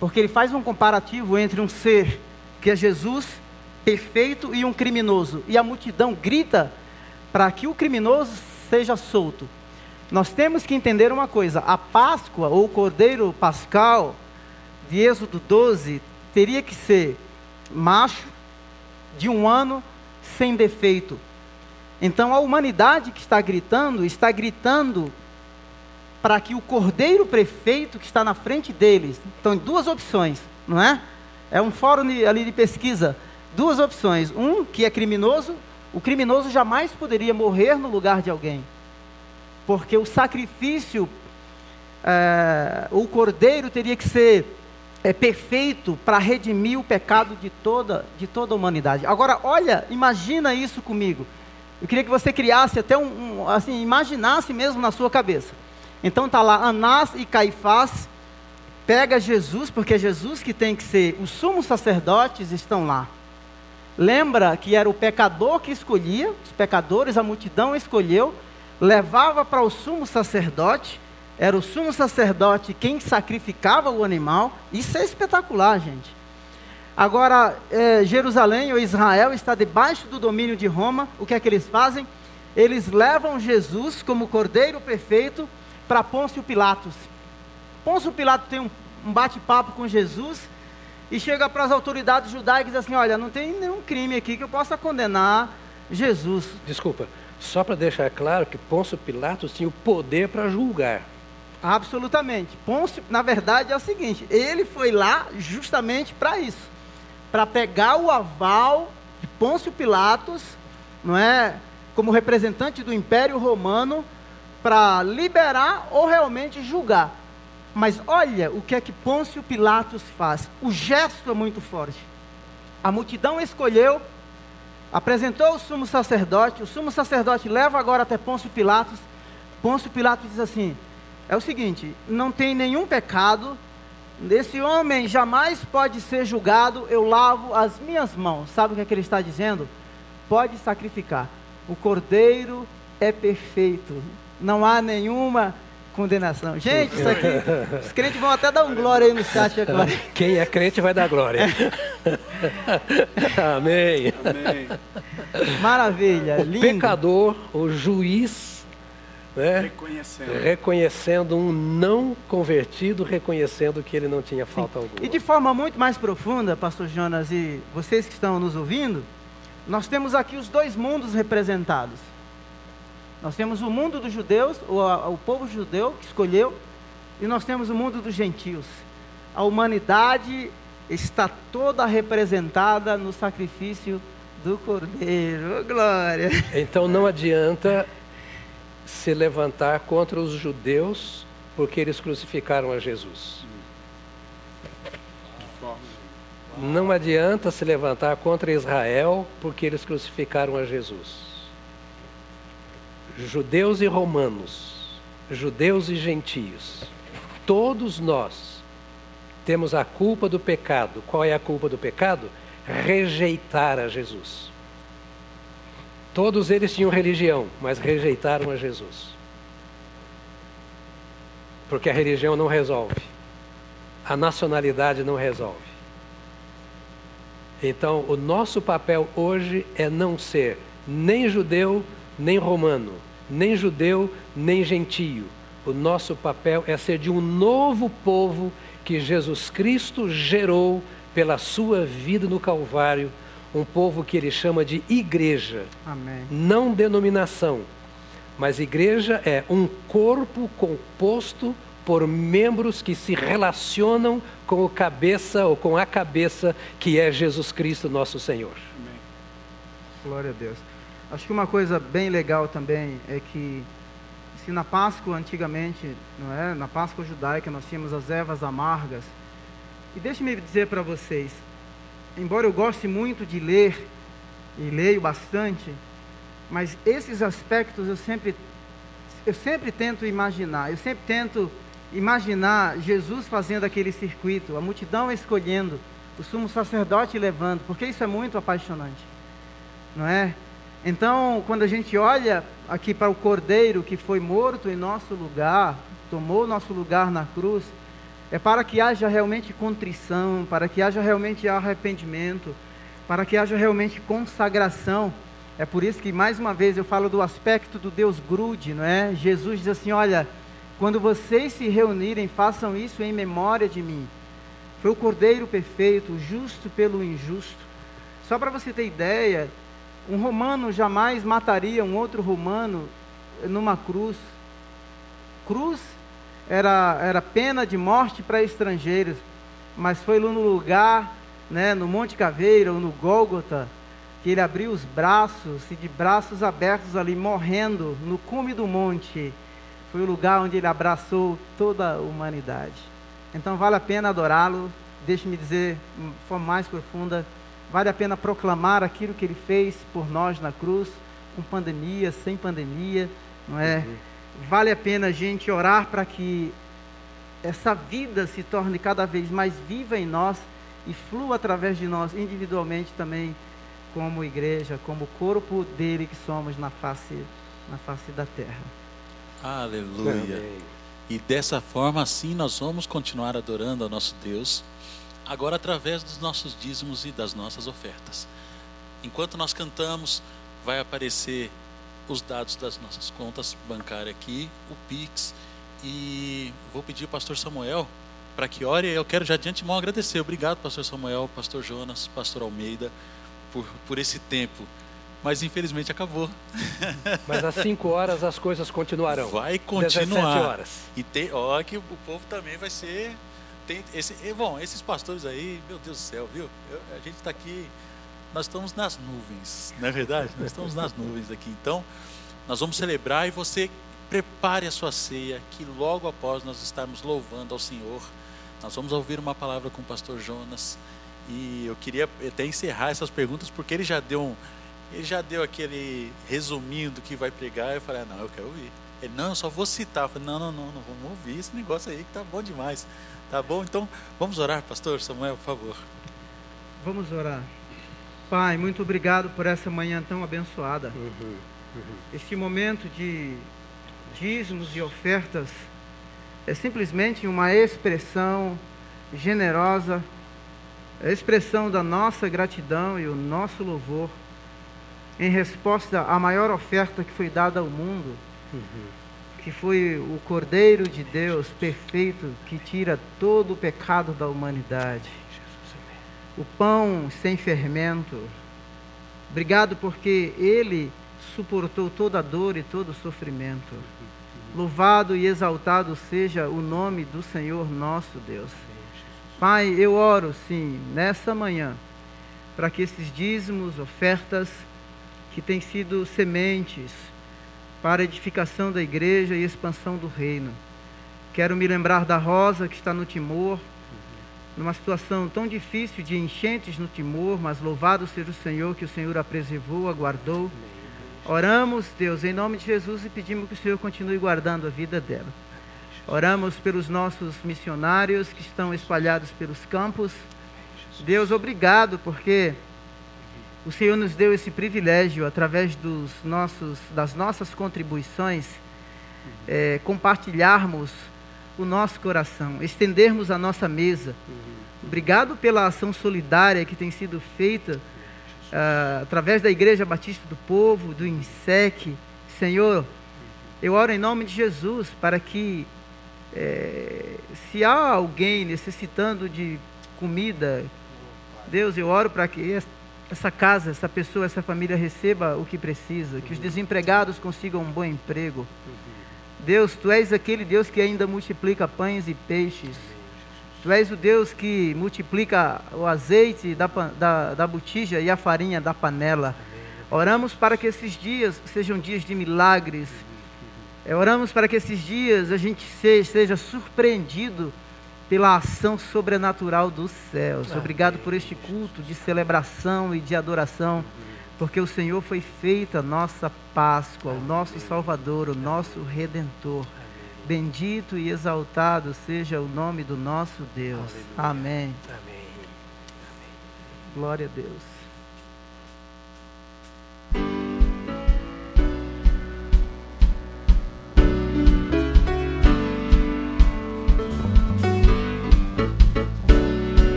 porque ele faz um comparativo entre um ser que é Jesus, perfeito, e um criminoso. E a multidão grita para que o criminoso seja solto. Nós temos que entender uma coisa: a Páscoa, ou o Cordeiro Pascal, de Êxodo 12, teria que ser macho, de um ano, sem defeito. Então a humanidade que está gritando, está gritando para que o cordeiro prefeito que está na frente deles. Então, duas opções, não é? É um fórum ali de pesquisa. Duas opções. Um, que é criminoso. O criminoso jamais poderia morrer no lugar de alguém. Porque o sacrifício, é, o cordeiro teria que ser é, perfeito para redimir o pecado de toda, de toda a humanidade. Agora, olha, imagina isso comigo. Eu queria que você criasse até um, um assim, imaginasse mesmo na sua cabeça. Então está lá Anás e Caifás, pega Jesus, porque é Jesus que tem que ser, os sumos sacerdotes estão lá. Lembra que era o pecador que escolhia, os pecadores, a multidão escolheu, levava para o sumo sacerdote, era o sumo sacerdote quem sacrificava o animal. Isso é espetacular, gente. Agora, é, Jerusalém ou Israel está debaixo do domínio de Roma. O que é que eles fazem? Eles levam Jesus como cordeiro perfeito para Pôncio Pilatos. Pôncio Pilatos tem um, um bate-papo com Jesus e chega para as autoridades judaicas assim: Olha, não tem nenhum crime aqui que eu possa condenar Jesus. Desculpa, só para deixar claro que Pôncio Pilatos tinha o poder para julgar. Absolutamente. Pôncio, na verdade, é o seguinte: ele foi lá justamente para isso para pegar o aval de Pôncio Pilatos, não é, como representante do Império Romano, para liberar ou realmente julgar. Mas olha o que é que Pôncio Pilatos faz. O gesto é muito forte. A multidão escolheu, apresentou o sumo sacerdote, o sumo sacerdote leva agora até Pôncio Pilatos. Pôncio Pilatos diz assim: é o seguinte, não tem nenhum pecado, esse homem jamais pode ser julgado, eu lavo as minhas mãos. Sabe o que, é que ele está dizendo? Pode sacrificar. O cordeiro é perfeito. Não há nenhuma condenação. Gente, isso aqui, (laughs) os crentes vão até dar um glória aí no chat (laughs) agora. Quem é crente vai dar glória. (laughs) Amém. Amém. Maravilha, o lindo. pecador, o juiz né? Reconhecendo. reconhecendo um não convertido, reconhecendo que ele não tinha falta Sim. alguma. E de forma muito mais profunda, pastor Jonas e vocês que estão nos ouvindo, nós temos aqui os dois mundos representados. Nós temos o mundo dos judeus, o, o povo judeu que escolheu, e nós temos o mundo dos gentios. A humanidade está toda representada no sacrifício do Cordeiro. Glória! Então não adianta se levantar contra os judeus porque eles crucificaram a Jesus. Não adianta se levantar contra Israel porque eles crucificaram a Jesus. Judeus e romanos, judeus e gentios, todos nós temos a culpa do pecado. Qual é a culpa do pecado? Rejeitar a Jesus. Todos eles tinham religião, mas rejeitaram a Jesus. Porque a religião não resolve. A nacionalidade não resolve. Então, o nosso papel hoje é não ser nem judeu, nem romano, nem judeu, nem gentio. O nosso papel é ser de um novo povo que Jesus Cristo gerou pela sua vida no Calvário um povo que ele chama de igreja. Amém. Não denominação, mas igreja é um corpo composto por membros que se relacionam com o cabeça ou com a cabeça que é Jesus Cristo, nosso Senhor. Amém. Glória a Deus. Acho que uma coisa bem legal também é que se na Páscoa antigamente, não é, na Páscoa judaica nós tínhamos as ervas amargas. E deixe-me dizer para vocês, embora eu goste muito de ler, e leio bastante, mas esses aspectos eu sempre, eu sempre tento imaginar, eu sempre tento imaginar Jesus fazendo aquele circuito, a multidão escolhendo, o sumo sacerdote levando, porque isso é muito apaixonante, não é? Então, quando a gente olha aqui para o cordeiro que foi morto em nosso lugar, tomou nosso lugar na cruz, é para que haja realmente contrição, para que haja realmente arrependimento, para que haja realmente consagração. É por isso que, mais uma vez, eu falo do aspecto do Deus grude, não é? Jesus diz assim: olha, quando vocês se reunirem, façam isso em memória de mim. Foi o cordeiro perfeito, justo pelo injusto. Só para você ter ideia, um romano jamais mataria um outro romano numa cruz. Cruz era, era pena de morte para estrangeiros, mas foi no lugar, né, no Monte Caveira ou no Gólgota, que ele abriu os braços e de braços abertos ali, morrendo no cume do monte. Foi o lugar onde ele abraçou toda a humanidade. Então vale a pena adorá-lo. Deixe-me dizer de forma mais profunda: vale a pena proclamar aquilo que ele fez por nós na cruz, com pandemia, sem pandemia, não é? Uhum. Vale a pena a gente orar para que essa vida se torne cada vez mais viva em nós e flua através de nós individualmente também como igreja, como corpo dele que somos na face, na face da terra. Aleluia. Amém. E dessa forma, assim, nós vamos continuar adorando ao nosso Deus, agora através dos nossos dízimos e das nossas ofertas. Enquanto nós cantamos, vai aparecer os dados das nossas contas bancárias aqui, o Pix, e vou pedir ao pastor Samuel para que ore. Eu quero já de antemão agradecer. Obrigado, pastor Samuel, pastor Jonas, pastor Almeida por, por esse tempo. Mas infelizmente acabou. (laughs) Mas às 5 horas as coisas continuarão. Vai continuar. horas. E tem, ó, que o povo também vai ser. Tem esse, bom, esses pastores aí, meu Deus do céu, viu? Eu, a gente está aqui, nós estamos nas nuvens, não é verdade? Nós estamos nas nuvens aqui. Então, nós vamos celebrar e você prepare a sua ceia, que logo após nós estarmos louvando ao Senhor, nós vamos ouvir uma palavra com o pastor Jonas. E eu queria até encerrar essas perguntas porque ele já deu um, ele já deu aquele resuminho do que vai pregar. Eu falei, ah, não, eu quero ouvir. Ele, não, eu só vou citar. Eu falei, não, não, não, não vamos ouvir esse negócio aí que tá bom demais. Tá bom? Então, vamos orar, pastor Samuel, por favor. Vamos orar. Pai, muito obrigado por essa manhã tão abençoada. Uhum, uhum. Este momento de dízimos e ofertas é simplesmente uma expressão generosa a expressão da nossa gratidão e o nosso louvor em resposta à maior oferta que foi dada ao mundo, uhum. que foi o Cordeiro de Deus perfeito que tira todo o pecado da humanidade. O pão sem fermento. Obrigado porque ele suportou toda a dor e todo o sofrimento. Louvado e exaltado seja o nome do Senhor nosso Deus. Pai, eu oro sim nessa manhã para que esses dízimos, ofertas que têm sido sementes para edificação da igreja e expansão do reino. Quero me lembrar da Rosa que está no Timor, numa situação tão difícil de enchentes no Timor, mas louvado seja o Senhor que o Senhor a preservou, a guardou. Oramos, Deus, em nome de Jesus e pedimos que o Senhor continue guardando a vida dela. Oramos pelos nossos missionários que estão espalhados pelos campos. Deus, obrigado porque o Senhor nos deu esse privilégio através dos nossos, das nossas contribuições, é, compartilharmos o nosso coração, estendermos a nossa mesa. Obrigado pela ação solidária que tem sido feita uh, através da Igreja Batista do Povo, do INSEC. Senhor, eu oro em nome de Jesus para que é, se há alguém necessitando de comida, Deus, eu oro para que essa casa, essa pessoa, essa família receba o que precisa, que os desempregados consigam um bom emprego. Deus, tu és aquele Deus que ainda multiplica pães e peixes. Tu és o Deus que multiplica o azeite da, da, da botija e a farinha da panela. Oramos para que esses dias sejam dias de milagres, é, oramos para que esses dias a gente seja, seja surpreendido pela ação sobrenatural dos céus. Obrigado por este culto de celebração e de adoração, porque o Senhor foi feita a nossa Páscoa, o nosso Salvador, o nosso Redentor. Bendito e exaltado seja o nome do nosso Deus. Amém. Amém. Glória a Deus.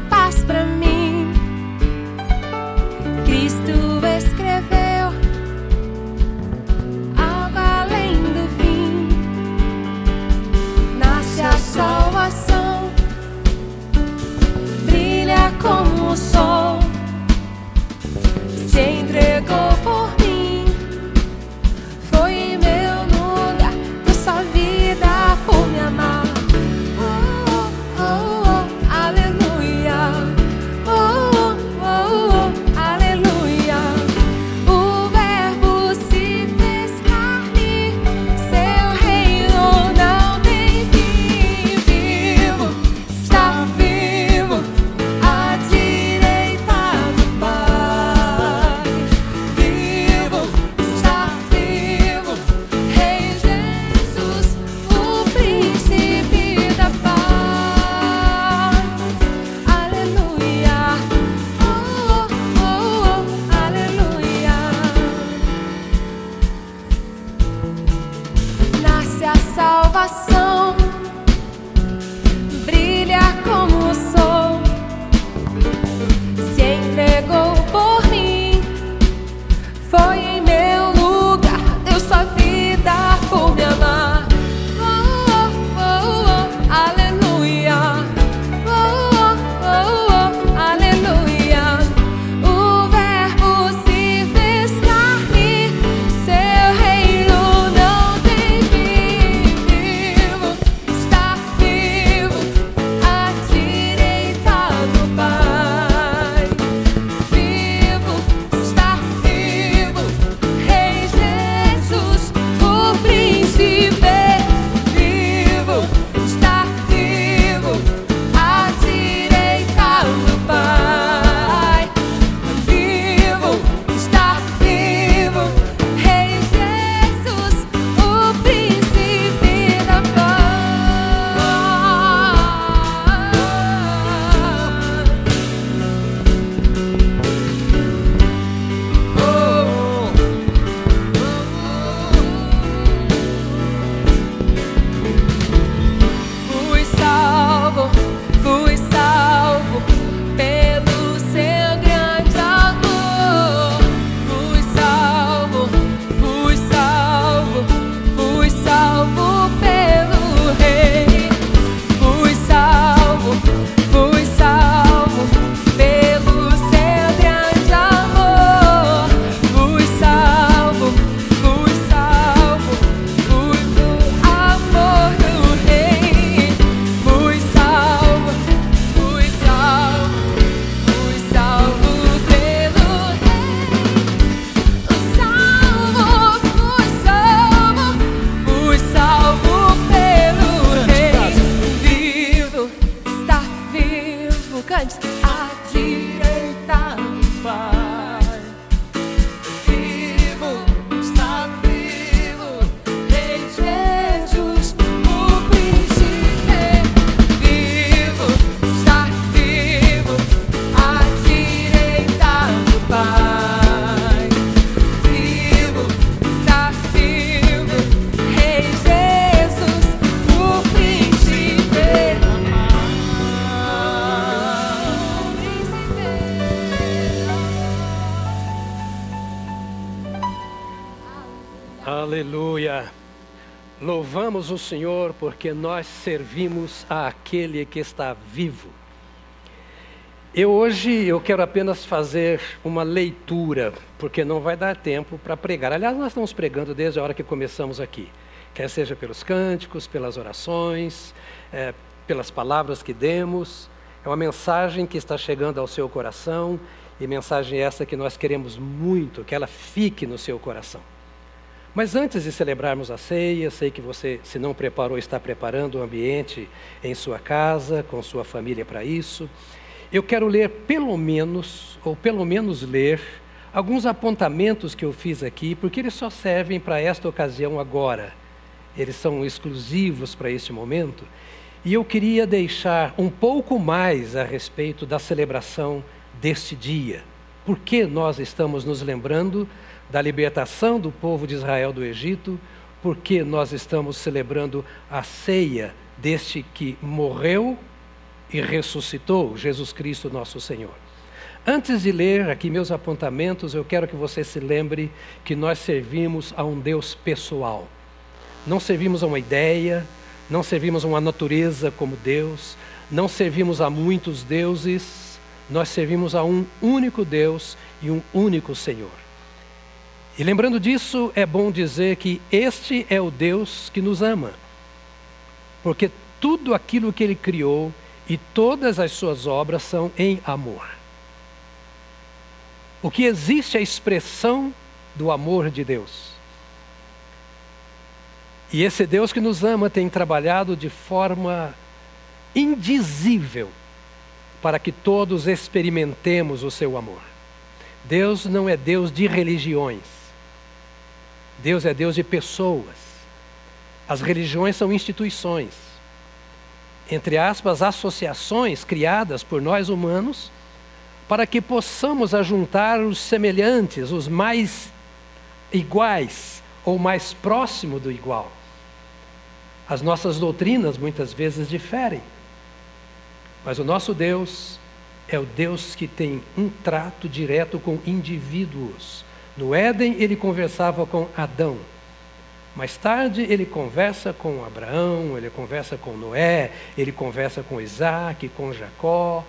paz para mim. Cristo escreveu algo além do fim. Nasce a salvação, brilha como o sol. Louvamos o Senhor porque nós servimos àquele que está vivo. Eu hoje eu quero apenas fazer uma leitura, porque não vai dar tempo para pregar. Aliás, nós estamos pregando desde a hora que começamos aqui, quer seja pelos cânticos, pelas orações, eh, pelas palavras que demos. É uma mensagem que está chegando ao seu coração e mensagem essa que nós queremos muito que ela fique no seu coração. Mas antes de celebrarmos a ceia, sei que você, se não preparou, está preparando o ambiente em sua casa, com sua família para isso. Eu quero ler pelo menos, ou pelo menos ler, alguns apontamentos que eu fiz aqui, porque eles só servem para esta ocasião agora. Eles são exclusivos para este momento. E eu queria deixar um pouco mais a respeito da celebração deste dia. Por que nós estamos nos lembrando da libertação do povo de Israel do Egito, porque nós estamos celebrando a ceia deste que morreu e ressuscitou, Jesus Cristo, nosso Senhor. Antes de ler aqui meus apontamentos, eu quero que você se lembre que nós servimos a um Deus pessoal. Não servimos a uma ideia, não servimos a uma natureza como Deus, não servimos a muitos deuses, nós servimos a um único Deus e um único Senhor. E lembrando disso, é bom dizer que este é o Deus que nos ama. Porque tudo aquilo que ele criou e todas as suas obras são em amor. O que existe é a expressão do amor de Deus. E esse Deus que nos ama tem trabalhado de forma indizível para que todos experimentemos o seu amor. Deus não é Deus de religiões. Deus é Deus de pessoas. As religiões são instituições, entre aspas, associações criadas por nós humanos para que possamos ajuntar os semelhantes, os mais iguais ou mais próximo do igual. As nossas doutrinas muitas vezes diferem, mas o nosso Deus é o Deus que tem um trato direto com indivíduos. No Éden, ele conversava com Adão. Mais tarde, ele conversa com Abraão, ele conversa com Noé, ele conversa com Isaac, com Jacó.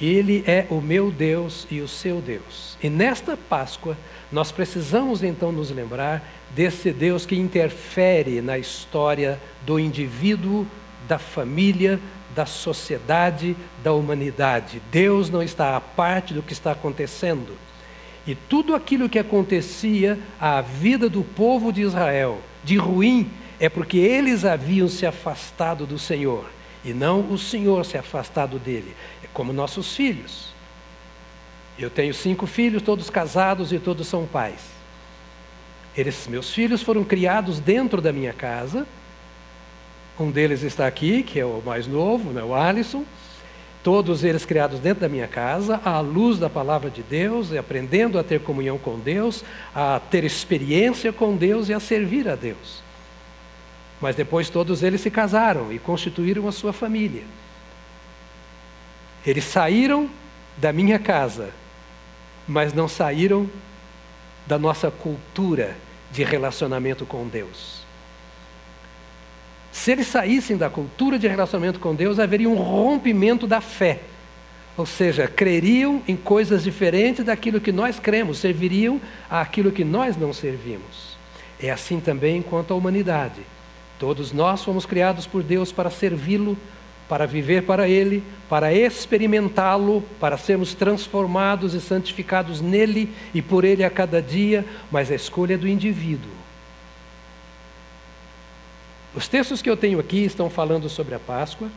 Ele é o meu Deus e o seu Deus. E nesta Páscoa, nós precisamos então nos lembrar desse Deus que interfere na história do indivíduo, da família, da sociedade, da humanidade. Deus não está à parte do que está acontecendo. E tudo aquilo que acontecia à vida do povo de Israel, de ruim, é porque eles haviam se afastado do Senhor, e não o Senhor se afastado dele. É como nossos filhos. Eu tenho cinco filhos, todos casados e todos são pais. Eles, meus filhos foram criados dentro da minha casa. Um deles está aqui, que é o mais novo, né, o Alisson. Todos eles criados dentro da minha casa, à luz da palavra de Deus, e aprendendo a ter comunhão com Deus, a ter experiência com Deus e a servir a Deus. Mas depois todos eles se casaram e constituíram a sua família. Eles saíram da minha casa, mas não saíram da nossa cultura de relacionamento com Deus. Se eles saíssem da cultura de relacionamento com Deus, haveria um rompimento da fé. Ou seja, creriam em coisas diferentes daquilo que nós cremos, serviriam àquilo que nós não servimos. É assim também quanto à humanidade. Todos nós fomos criados por Deus para servi-lo, para viver para Ele, para experimentá-lo, para sermos transformados e santificados nele e por Ele a cada dia, mas a escolha é do indivíduo. Os textos que eu tenho aqui estão falando sobre a Páscoa,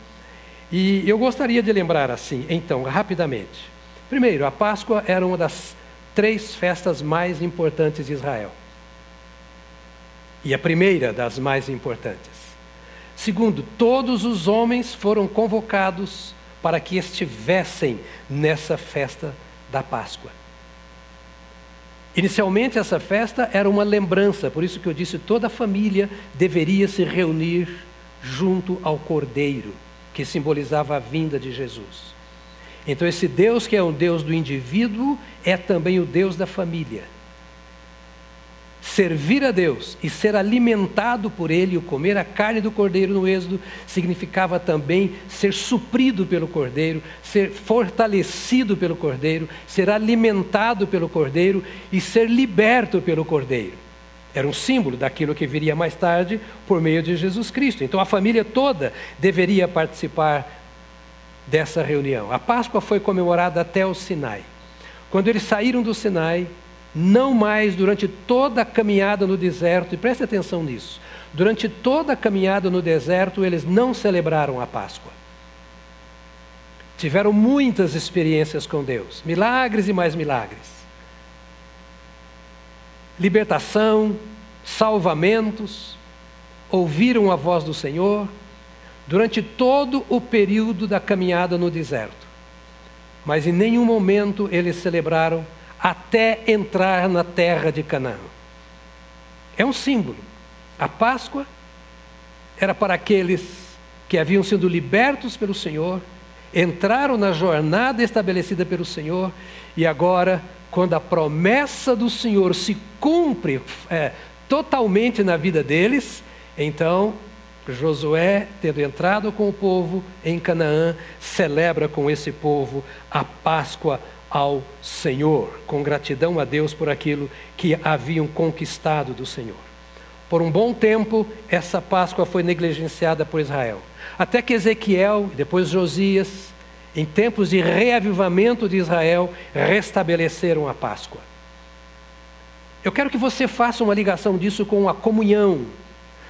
e eu gostaria de lembrar assim, então, rapidamente. Primeiro, a Páscoa era uma das três festas mais importantes de Israel. E a primeira das mais importantes. Segundo, todos os homens foram convocados para que estivessem nessa festa da Páscoa. Inicialmente, essa festa era uma lembrança, por isso que eu disse toda a família deveria se reunir junto ao cordeiro, que simbolizava a vinda de Jesus. Então, esse Deus que é um Deus do indivíduo é também o Deus da família. Servir a Deus e ser alimentado por Ele, o comer a carne do cordeiro no Êxodo, significava também ser suprido pelo cordeiro, ser fortalecido pelo cordeiro, ser alimentado pelo cordeiro e ser liberto pelo cordeiro. Era um símbolo daquilo que viria mais tarde por meio de Jesus Cristo. Então a família toda deveria participar dessa reunião. A Páscoa foi comemorada até o Sinai. Quando eles saíram do Sinai, não mais durante toda a caminhada no deserto, e preste atenção nisso, durante toda a caminhada no deserto, eles não celebraram a Páscoa. Tiveram muitas experiências com Deus, milagres e mais milagres. Libertação, salvamentos, ouviram a voz do Senhor durante todo o período da caminhada no deserto. Mas em nenhum momento eles celebraram até entrar na terra de Canaã. É um símbolo. A Páscoa era para aqueles que haviam sido libertos pelo Senhor, entraram na jornada estabelecida pelo Senhor, e agora, quando a promessa do Senhor se cumpre é, totalmente na vida deles, então Josué, tendo entrado com o povo em Canaã, celebra com esse povo a Páscoa ao Senhor, com gratidão a Deus por aquilo que haviam conquistado do Senhor. Por um bom tempo, essa Páscoa foi negligenciada por Israel. Até que Ezequiel, depois Josias, em tempos de reavivamento de Israel, restabeleceram a Páscoa. Eu quero que você faça uma ligação disso com a comunhão,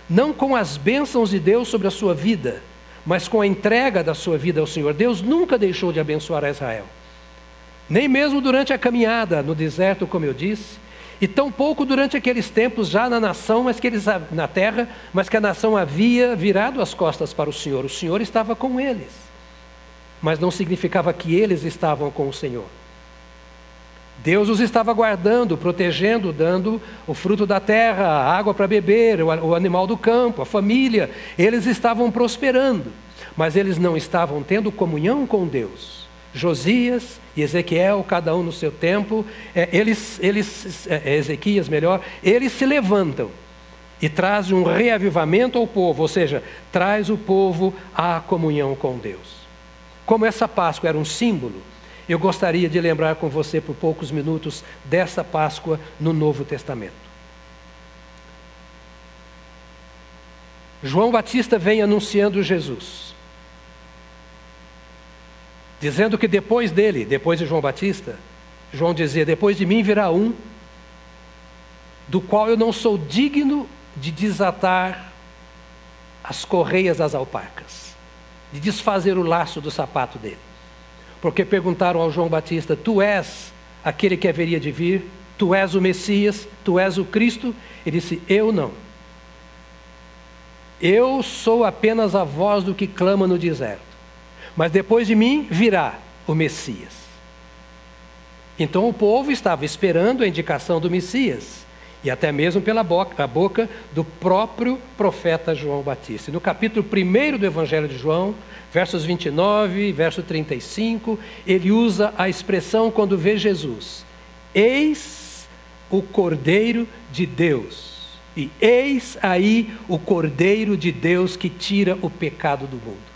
não com as bênçãos de Deus sobre a sua vida, mas com a entrega da sua vida ao Senhor. Deus nunca deixou de abençoar Israel. Nem mesmo durante a caminhada no deserto, como eu disse, e tampouco durante aqueles tempos já na nação, mas que eles na terra, mas que a nação havia virado as costas para o Senhor. O Senhor estava com eles. Mas não significava que eles estavam com o Senhor. Deus os estava guardando, protegendo, dando o fruto da terra, a água para beber, o animal do campo, a família. Eles estavam prosperando, mas eles não estavam tendo comunhão com Deus. Josias e Ezequiel, cada um no seu tempo, é, eles, eles é, é, Ezequias melhor, eles se levantam e trazem um reavivamento ao povo, ou seja, traz o povo à comunhão com Deus. Como essa Páscoa era um símbolo, eu gostaria de lembrar com você por poucos minutos dessa Páscoa no Novo Testamento. João Batista vem anunciando Jesus dizendo que depois dele, depois de João Batista, João dizia: Depois de mim virá um, do qual eu não sou digno de desatar as correias das alpacas, de desfazer o laço do sapato dele. Porque perguntaram ao João Batista: Tu és aquele que haveria de vir? Tu és o Messias? Tu és o Cristo? Ele disse: Eu não. Eu sou apenas a voz do que clama no deserto. Mas depois de mim virá o Messias. Então o povo estava esperando a indicação do Messias, e até mesmo pela boca, boca do próprio profeta João Batista. no capítulo 1 do Evangelho de João, versos 29 e verso 35, ele usa a expressão quando vê Jesus: Eis o Cordeiro de Deus. E eis aí o Cordeiro de Deus que tira o pecado do mundo.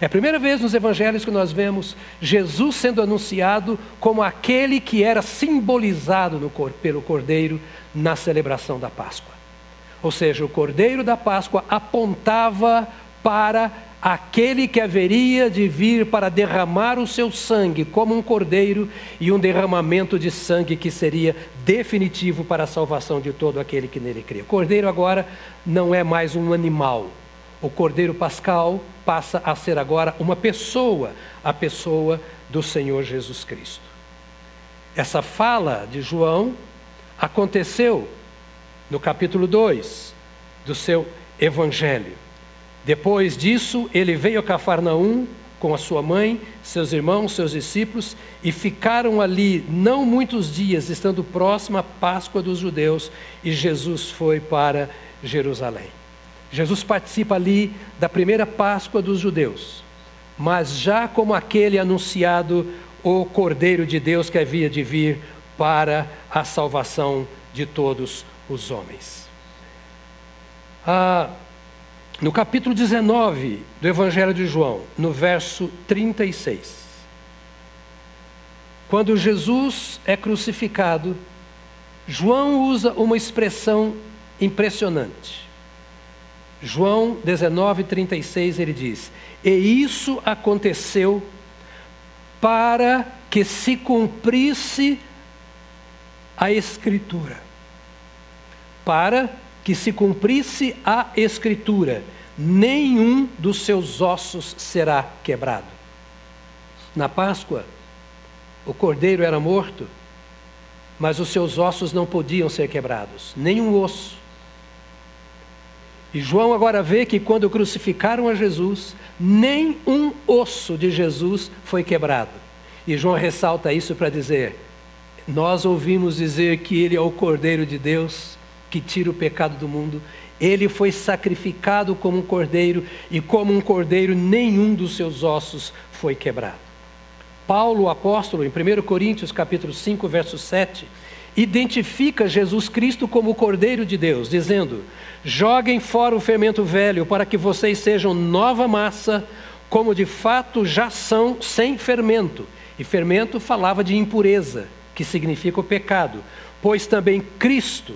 É a primeira vez nos evangelhos que nós vemos Jesus sendo anunciado como aquele que era simbolizado no, pelo cordeiro na celebração da Páscoa. Ou seja, o cordeiro da Páscoa apontava para aquele que haveria de vir para derramar o seu sangue como um cordeiro e um derramamento de sangue que seria definitivo para a salvação de todo aquele que nele crê. O cordeiro agora não é mais um animal. O cordeiro pascal passa a ser agora uma pessoa, a pessoa do Senhor Jesus Cristo. Essa fala de João aconteceu no capítulo 2 do seu evangelho. Depois disso, ele veio a Cafarnaum com a sua mãe, seus irmãos, seus discípulos, e ficaram ali não muitos dias, estando próxima à Páscoa dos judeus, e Jesus foi para Jerusalém. Jesus participa ali da primeira Páscoa dos judeus, mas já como aquele anunciado o Cordeiro de Deus que havia de vir para a salvação de todos os homens. Ah, no capítulo 19 do Evangelho de João, no verso 36, quando Jesus é crucificado, João usa uma expressão impressionante. João 19, 36, ele diz: E isso aconteceu para que se cumprisse a Escritura. Para que se cumprisse a Escritura, nenhum dos seus ossos será quebrado. Na Páscoa, o cordeiro era morto, mas os seus ossos não podiam ser quebrados, nenhum osso. E João agora vê que quando crucificaram a Jesus, nem um osso de Jesus foi quebrado. E João ressalta isso para dizer: nós ouvimos dizer que ele é o Cordeiro de Deus que tira o pecado do mundo. Ele foi sacrificado como um cordeiro e como um cordeiro nenhum dos seus ossos foi quebrado. Paulo, apóstolo, em 1 Coríntios capítulo 5, verso 7, identifica Jesus Cristo como o Cordeiro de Deus, dizendo: Joguem fora o fermento velho, para que vocês sejam nova massa, como de fato já são sem fermento. E fermento falava de impureza, que significa o pecado, pois também Cristo,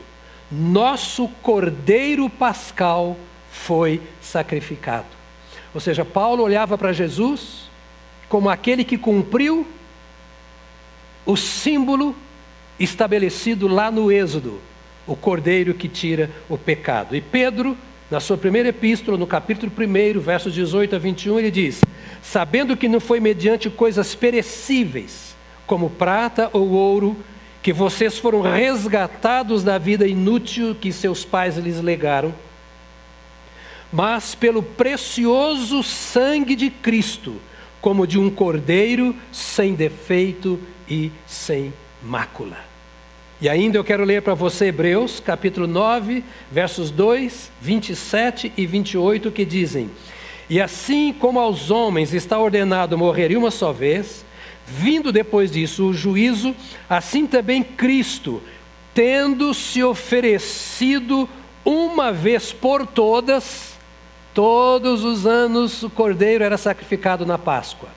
nosso Cordeiro Pascal, foi sacrificado. Ou seja, Paulo olhava para Jesus como aquele que cumpriu o símbolo estabelecido lá no Êxodo, o cordeiro que tira o pecado. E Pedro, na sua primeira epístola, no capítulo 1, versos 18 a 21, ele diz: Sabendo que não foi mediante coisas perecíveis, como prata ou ouro, que vocês foram resgatados da vida inútil que seus pais lhes legaram, mas pelo precioso sangue de Cristo, como de um cordeiro sem defeito e sem mácula. E ainda eu quero ler para você Hebreus, capítulo 9, versos 2, 27 e 28, que dizem: E assim como aos homens está ordenado morrer uma só vez, vindo depois disso o juízo, assim também Cristo, tendo se oferecido uma vez por todas, todos os anos o cordeiro era sacrificado na Páscoa.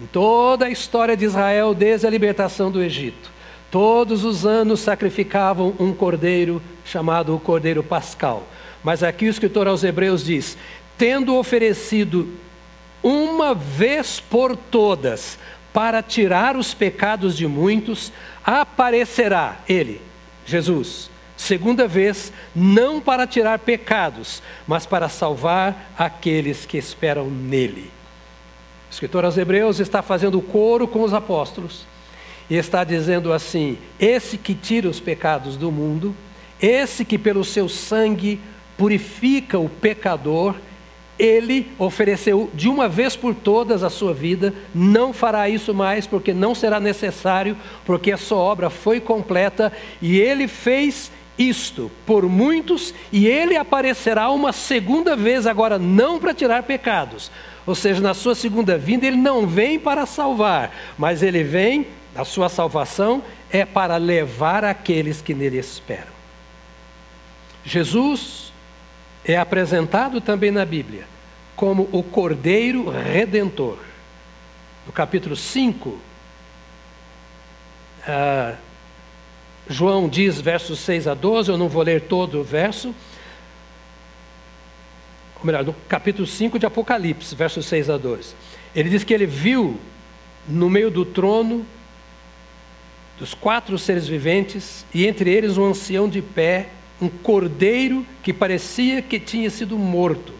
Em toda a história de Israel, desde a libertação do Egito, todos os anos sacrificavam um cordeiro chamado o Cordeiro Pascal. Mas aqui o escritor aos Hebreus diz: tendo oferecido uma vez por todas, para tirar os pecados de muitos, aparecerá ele, Jesus, segunda vez, não para tirar pecados, mas para salvar aqueles que esperam nele. O escritor aos Hebreus está fazendo coro com os apóstolos e está dizendo assim: esse que tira os pecados do mundo, esse que pelo seu sangue purifica o pecador, ele ofereceu de uma vez por todas a sua vida, não fará isso mais, porque não será necessário, porque a sua obra foi completa, e ele fez isto por muitos, e ele aparecerá uma segunda vez, agora não para tirar pecados. Ou seja, na sua segunda vinda, ele não vem para salvar, mas ele vem, a sua salvação é para levar aqueles que nele esperam. Jesus é apresentado também na Bíblia como o Cordeiro Redentor. No capítulo 5, ah, João diz, versos 6 a 12, eu não vou ler todo o verso. Ou melhor, no capítulo 5 de Apocalipse, versos 6 a 12. Ele diz que ele viu no meio do trono dos quatro seres viventes, e entre eles um ancião de pé, um cordeiro que parecia que tinha sido morto.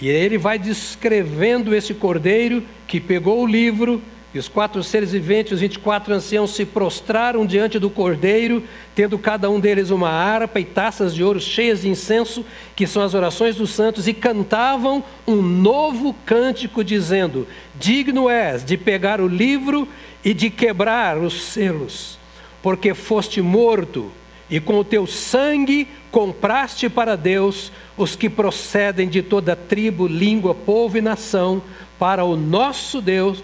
E ele vai descrevendo esse cordeiro que pegou o livro, e os quatro seres viventes, os 24 anciãos, se prostraram diante do cordeiro, tendo cada um deles uma harpa e taças de ouro cheias de incenso, que são as orações dos santos, e cantavam um novo cântico, dizendo: Digno és de pegar o livro e de quebrar os selos, porque foste morto, e com o teu sangue compraste para Deus os que procedem de toda tribo, língua, povo e nação, para o nosso Deus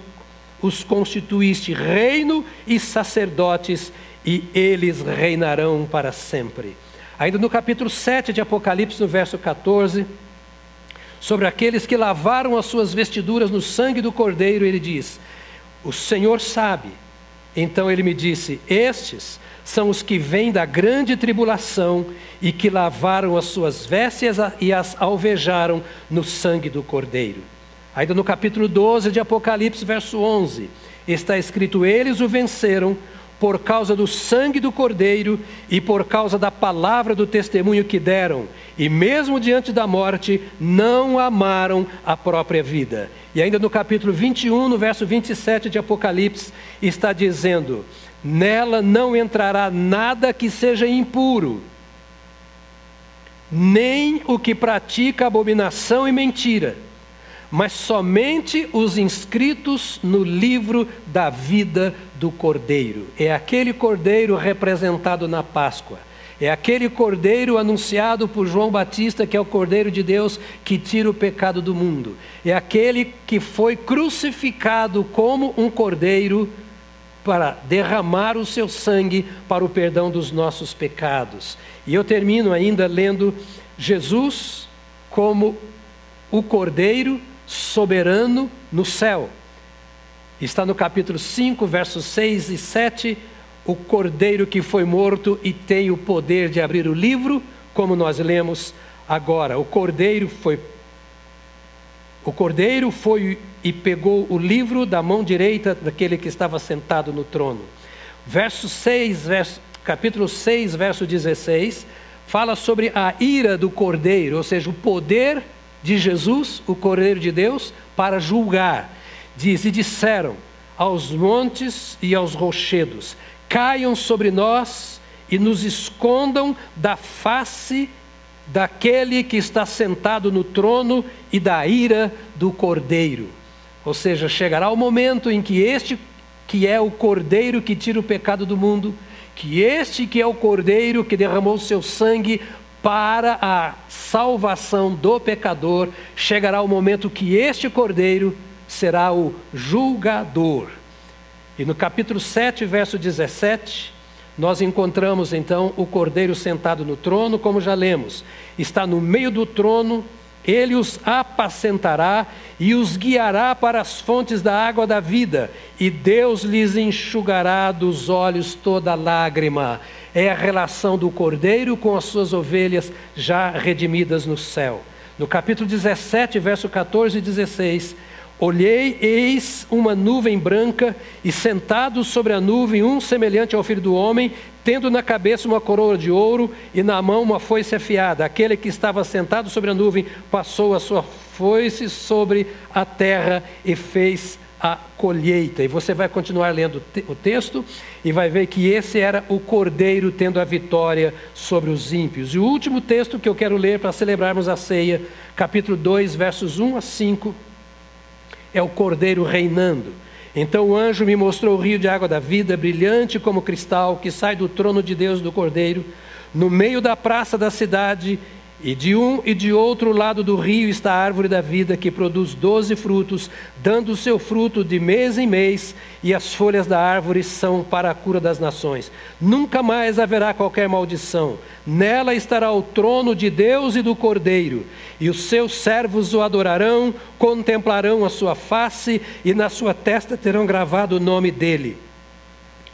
os constituíste reino e sacerdotes, e eles reinarão para sempre. Ainda no capítulo 7 de Apocalipse, no verso 14, sobre aqueles que lavaram as suas vestiduras no sangue do Cordeiro, ele diz: O Senhor sabe. Então ele me disse: Estes são os que vêm da grande tribulação e que lavaram as suas vestes e as alvejaram no sangue do Cordeiro. Ainda no capítulo 12 de Apocalipse, verso 11, está escrito: Eles o venceram por causa do sangue do Cordeiro e por causa da palavra do testemunho que deram, e mesmo diante da morte, não amaram a própria vida. E ainda no capítulo 21, no verso 27 de Apocalipse, está dizendo: Nela não entrará nada que seja impuro, nem o que pratica abominação e mentira mas somente os inscritos no livro da vida do Cordeiro. É aquele Cordeiro representado na Páscoa. É aquele Cordeiro anunciado por João Batista, que é o Cordeiro de Deus que tira o pecado do mundo. É aquele que foi crucificado como um Cordeiro para derramar o seu sangue para o perdão dos nossos pecados. E eu termino ainda lendo Jesus como o Cordeiro soberano no céu. Está no capítulo 5, versos 6 e 7, o cordeiro que foi morto e tem o poder de abrir o livro, como nós lemos agora. O cordeiro foi o cordeiro foi e pegou o livro da mão direita daquele que estava sentado no trono. Verso 6, verso, capítulo 6, verso 16, fala sobre a ira do cordeiro, ou seja, o poder de Jesus, o Cordeiro de Deus, para julgar. Diz: E disseram aos montes e aos rochedos: Caiam sobre nós e nos escondam da face daquele que está sentado no trono e da ira do Cordeiro. Ou seja, chegará o momento em que este que é o Cordeiro que tira o pecado do mundo, que este que é o Cordeiro que derramou seu sangue para a salvação do pecador, chegará o momento que este cordeiro será o julgador. E no capítulo 7, verso 17, nós encontramos então o cordeiro sentado no trono, como já lemos. Está no meio do trono, ele os apacentará e os guiará para as fontes da água da vida, e Deus lhes enxugará dos olhos toda lágrima é a relação do cordeiro com as suas ovelhas já redimidas no céu. No capítulo 17, verso 14 e 16, olhei, eis uma nuvem branca, e sentado sobre a nuvem um semelhante ao filho do homem, tendo na cabeça uma coroa de ouro e na mão uma foice afiada. Aquele que estava sentado sobre a nuvem passou a sua foice sobre a terra e fez a colheita. E você vai continuar lendo o texto e vai ver que esse era o cordeiro tendo a vitória sobre os ímpios. E o último texto que eu quero ler para celebrarmos a ceia, capítulo 2, versos 1 a 5, é o cordeiro reinando. Então o anjo me mostrou o rio de água da vida, brilhante como cristal, que sai do trono de Deus do cordeiro, no meio da praça da cidade e de um e de outro lado do rio está a árvore da vida, que produz doze frutos, dando o seu fruto de mês em mês, e as folhas da árvore são para a cura das nações. Nunca mais haverá qualquer maldição. Nela estará o trono de Deus e do Cordeiro, e os seus servos o adorarão, contemplarão a sua face, e na sua testa terão gravado o nome dele.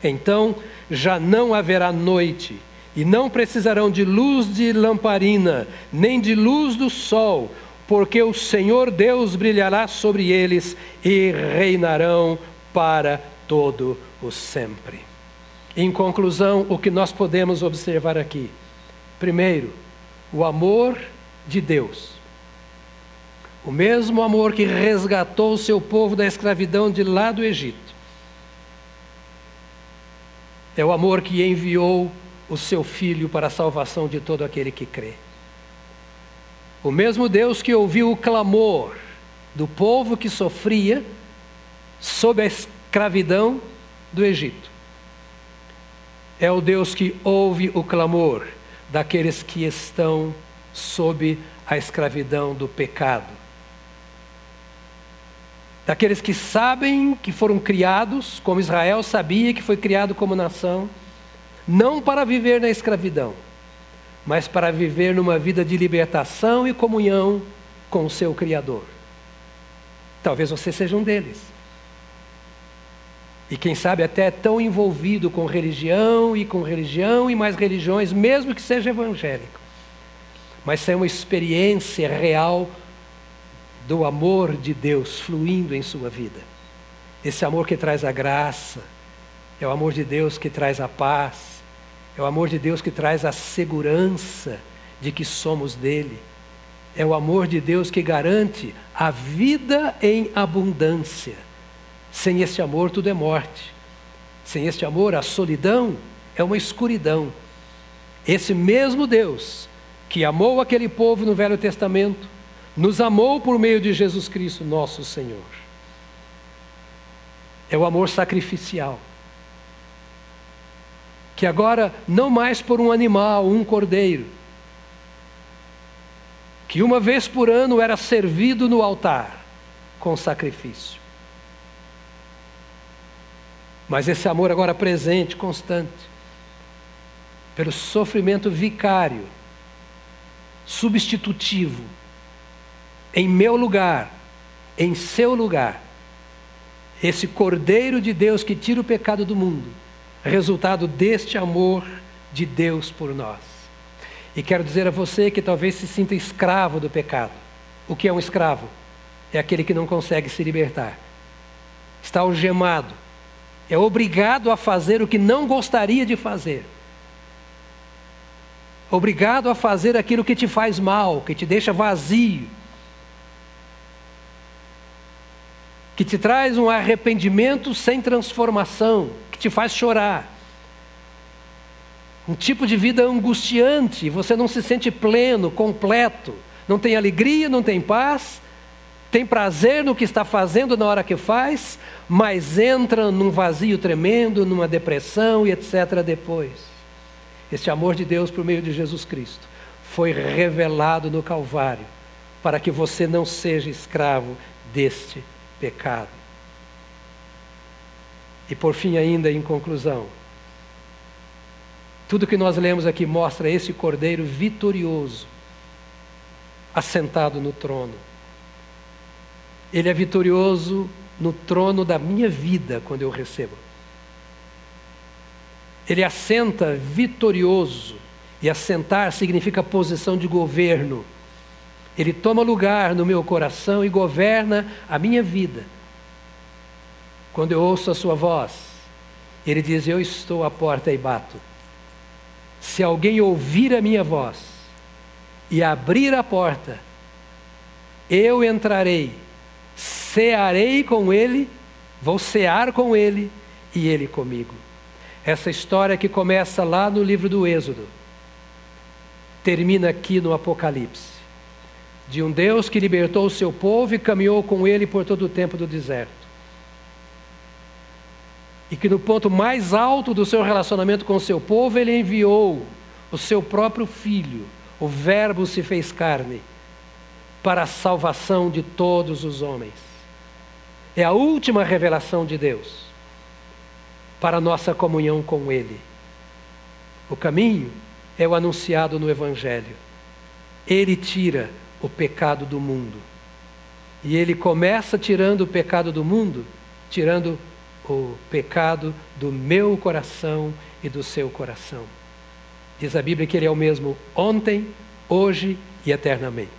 Então já não haverá noite e não precisarão de luz de lamparina, nem de luz do sol, porque o Senhor Deus brilhará sobre eles e reinarão para todo o sempre. Em conclusão, o que nós podemos observar aqui? Primeiro, o amor de Deus. O mesmo amor que resgatou o seu povo da escravidão de lá do Egito. É o amor que enviou o seu filho para a salvação de todo aquele que crê. O mesmo Deus que ouviu o clamor do povo que sofria sob a escravidão do Egito. É o Deus que ouve o clamor daqueles que estão sob a escravidão do pecado. Daqueles que sabem que foram criados, como Israel sabia que foi criado como nação, não para viver na escravidão, mas para viver numa vida de libertação e comunhão com o seu Criador. Talvez você seja um deles. E quem sabe até tão envolvido com religião e com religião e mais religiões, mesmo que seja evangélico. Mas é uma experiência real do amor de Deus fluindo em sua vida. Esse amor que traz a graça, é o amor de Deus que traz a paz, é o amor de Deus que traz a segurança de que somos dele. É o amor de Deus que garante a vida em abundância. Sem esse amor, tudo é morte. Sem este amor, a solidão é uma escuridão. Esse mesmo Deus que amou aquele povo no Velho Testamento, nos amou por meio de Jesus Cristo, nosso Senhor. É o amor sacrificial. Que agora, não mais por um animal, um cordeiro, que uma vez por ano era servido no altar com sacrifício. Mas esse amor agora presente, constante, pelo sofrimento vicário, substitutivo, em meu lugar, em seu lugar, esse Cordeiro de Deus que tira o pecado do mundo, resultado deste amor de Deus por nós. E quero dizer a você que talvez se sinta escravo do pecado. O que é um escravo? É aquele que não consegue se libertar. Está algemado, é obrigado a fazer o que não gostaria de fazer. Obrigado a fazer aquilo que te faz mal, que te deixa vazio. Que te traz um arrependimento sem transformação, te faz chorar. Um tipo de vida angustiante, você não se sente pleno, completo, não tem alegria, não tem paz, tem prazer no que está fazendo na hora que faz, mas entra num vazio tremendo, numa depressão e etc. depois. Este amor de Deus por meio de Jesus Cristo foi revelado no Calvário, para que você não seja escravo deste pecado. E por fim, ainda em conclusão, tudo que nós lemos aqui mostra esse cordeiro vitorioso, assentado no trono. Ele é vitorioso no trono da minha vida quando eu recebo. Ele assenta vitorioso, e assentar significa posição de governo. Ele toma lugar no meu coração e governa a minha vida. Quando eu ouço a sua voz, ele diz: Eu estou à porta e bato. Se alguém ouvir a minha voz e abrir a porta, eu entrarei cearei com ele, vou cear com ele e ele comigo. Essa história que começa lá no livro do Êxodo, termina aqui no Apocalipse. De um Deus que libertou o seu povo e caminhou com ele por todo o tempo do deserto. E que no ponto mais alto do seu relacionamento com o seu povo, ele enviou o seu próprio filho, o Verbo se fez carne, para a salvação de todos os homens. É a última revelação de Deus para a nossa comunhão com Ele. O caminho é o anunciado no Evangelho. Ele tira o pecado do mundo. E ele começa tirando o pecado do mundo, tirando o pecado do meu coração e do seu coração. Diz a Bíblia que ele é o mesmo ontem, hoje e eternamente.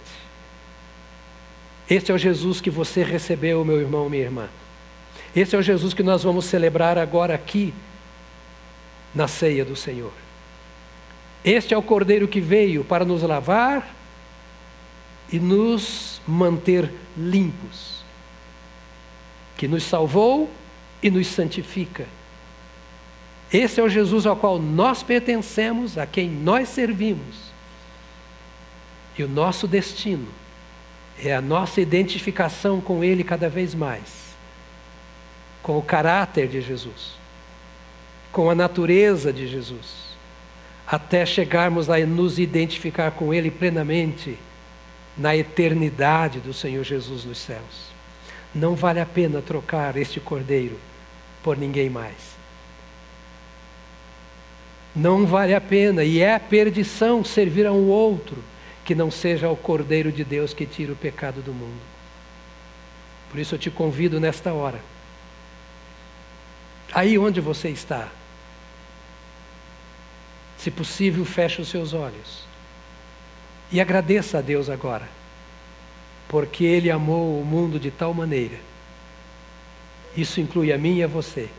Este é o Jesus que você recebeu, meu irmão, minha irmã. Esse é o Jesus que nós vamos celebrar agora aqui, na ceia do Senhor. Este é o Cordeiro que veio para nos lavar e nos manter limpos, que nos salvou e nos santifica. Esse é o Jesus ao qual nós pertencemos, a quem nós servimos. E o nosso destino é a nossa identificação com Ele cada vez mais, com o caráter de Jesus, com a natureza de Jesus, até chegarmos a nos identificar com Ele plenamente na eternidade do Senhor Jesus nos céus. Não vale a pena trocar este cordeiro por ninguém mais. Não vale a pena, e é a perdição servir a um outro que não seja o Cordeiro de Deus que tira o pecado do mundo. Por isso eu te convido nesta hora, aí onde você está, se possível, feche os seus olhos e agradeça a Deus agora, porque Ele amou o mundo de tal maneira, isso inclui a mim e a você,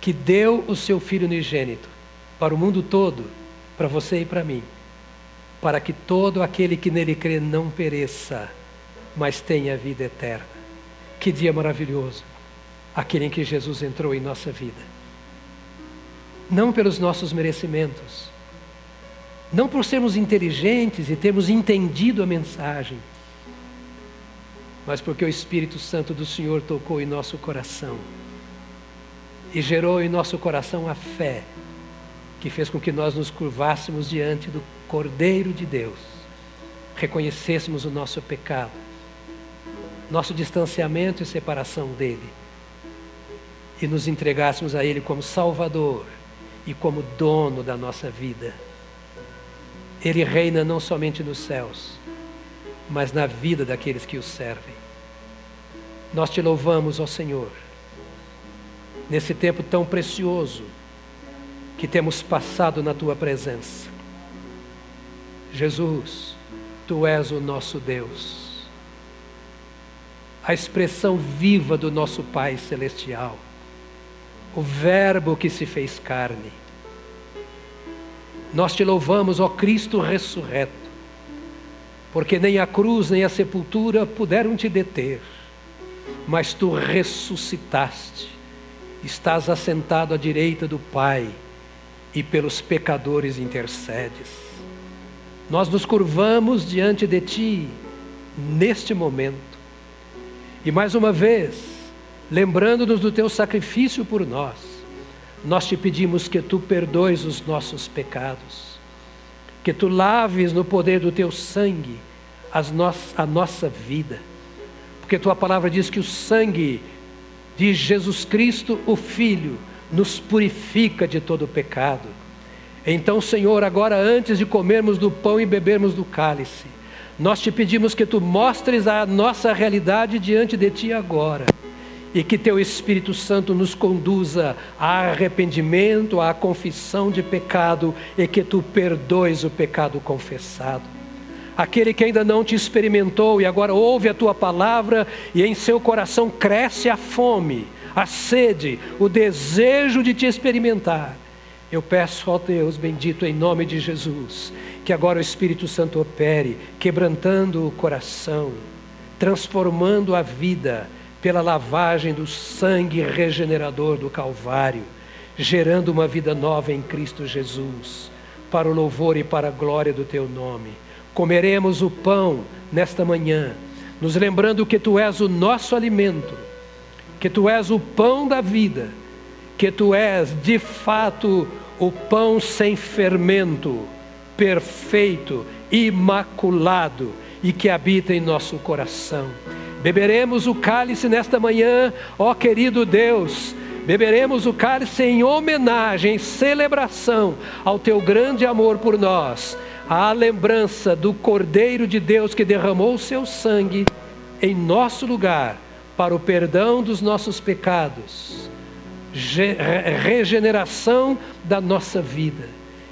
que deu o seu Filho unigênito para o mundo todo, para você e para mim, para que todo aquele que nele crê não pereça, mas tenha vida eterna. Que dia maravilhoso, aquele em que Jesus entrou em nossa vida. Não pelos nossos merecimentos, não por sermos inteligentes e termos entendido a mensagem, mas porque o Espírito Santo do Senhor tocou em nosso coração e gerou em nosso coração a fé que fez com que nós nos curvássemos diante do Cordeiro de Deus, reconhecêssemos o nosso pecado, nosso distanciamento e separação dele, e nos entregássemos a Ele como Salvador e como dono da nossa vida. Ele reina não somente nos céus, mas na vida daqueles que o servem. Nós te louvamos, ó Senhor, nesse tempo tão precioso que temos passado na tua presença. Jesus, tu és o nosso Deus, a expressão viva do nosso Pai Celestial, o Verbo que se fez carne. Nós te louvamos, ó Cristo ressurreto, porque nem a cruz nem a sepultura puderam te deter, mas tu ressuscitaste, estás assentado à direita do Pai e pelos pecadores intercedes. Nós nos curvamos diante de Ti neste momento. E mais uma vez, lembrando-nos do Teu sacrifício por nós, nós te pedimos que Tu perdoes os nossos pecados, que Tu laves no poder do Teu sangue as no a nossa vida, porque Tua palavra diz que o sangue de Jesus Cristo, o Filho, nos purifica de todo pecado. Então, Senhor, agora antes de comermos do pão e bebermos do cálice, nós te pedimos que tu mostres a nossa realidade diante de ti agora e que teu Espírito Santo nos conduza a arrependimento, à confissão de pecado e que tu perdoes o pecado confessado. Aquele que ainda não te experimentou e agora ouve a tua palavra e em seu coração cresce a fome a sede, o desejo de te experimentar. Eu peço ao Deus bendito em nome de Jesus, que agora o Espírito Santo opere, quebrantando o coração, transformando a vida pela lavagem do sangue regenerador do Calvário, gerando uma vida nova em Cristo Jesus, para o louvor e para a glória do teu nome. Comeremos o pão nesta manhã, nos lembrando que tu és o nosso alimento que tu és o pão da vida, que tu és de fato o pão sem fermento, perfeito, imaculado e que habita em nosso coração. Beberemos o cálice nesta manhã, ó querido Deus. Beberemos o cálice em homenagem, em celebração ao teu grande amor por nós, à lembrança do Cordeiro de Deus que derramou o seu sangue em nosso lugar para o perdão dos nossos pecados, regeneração da nossa vida.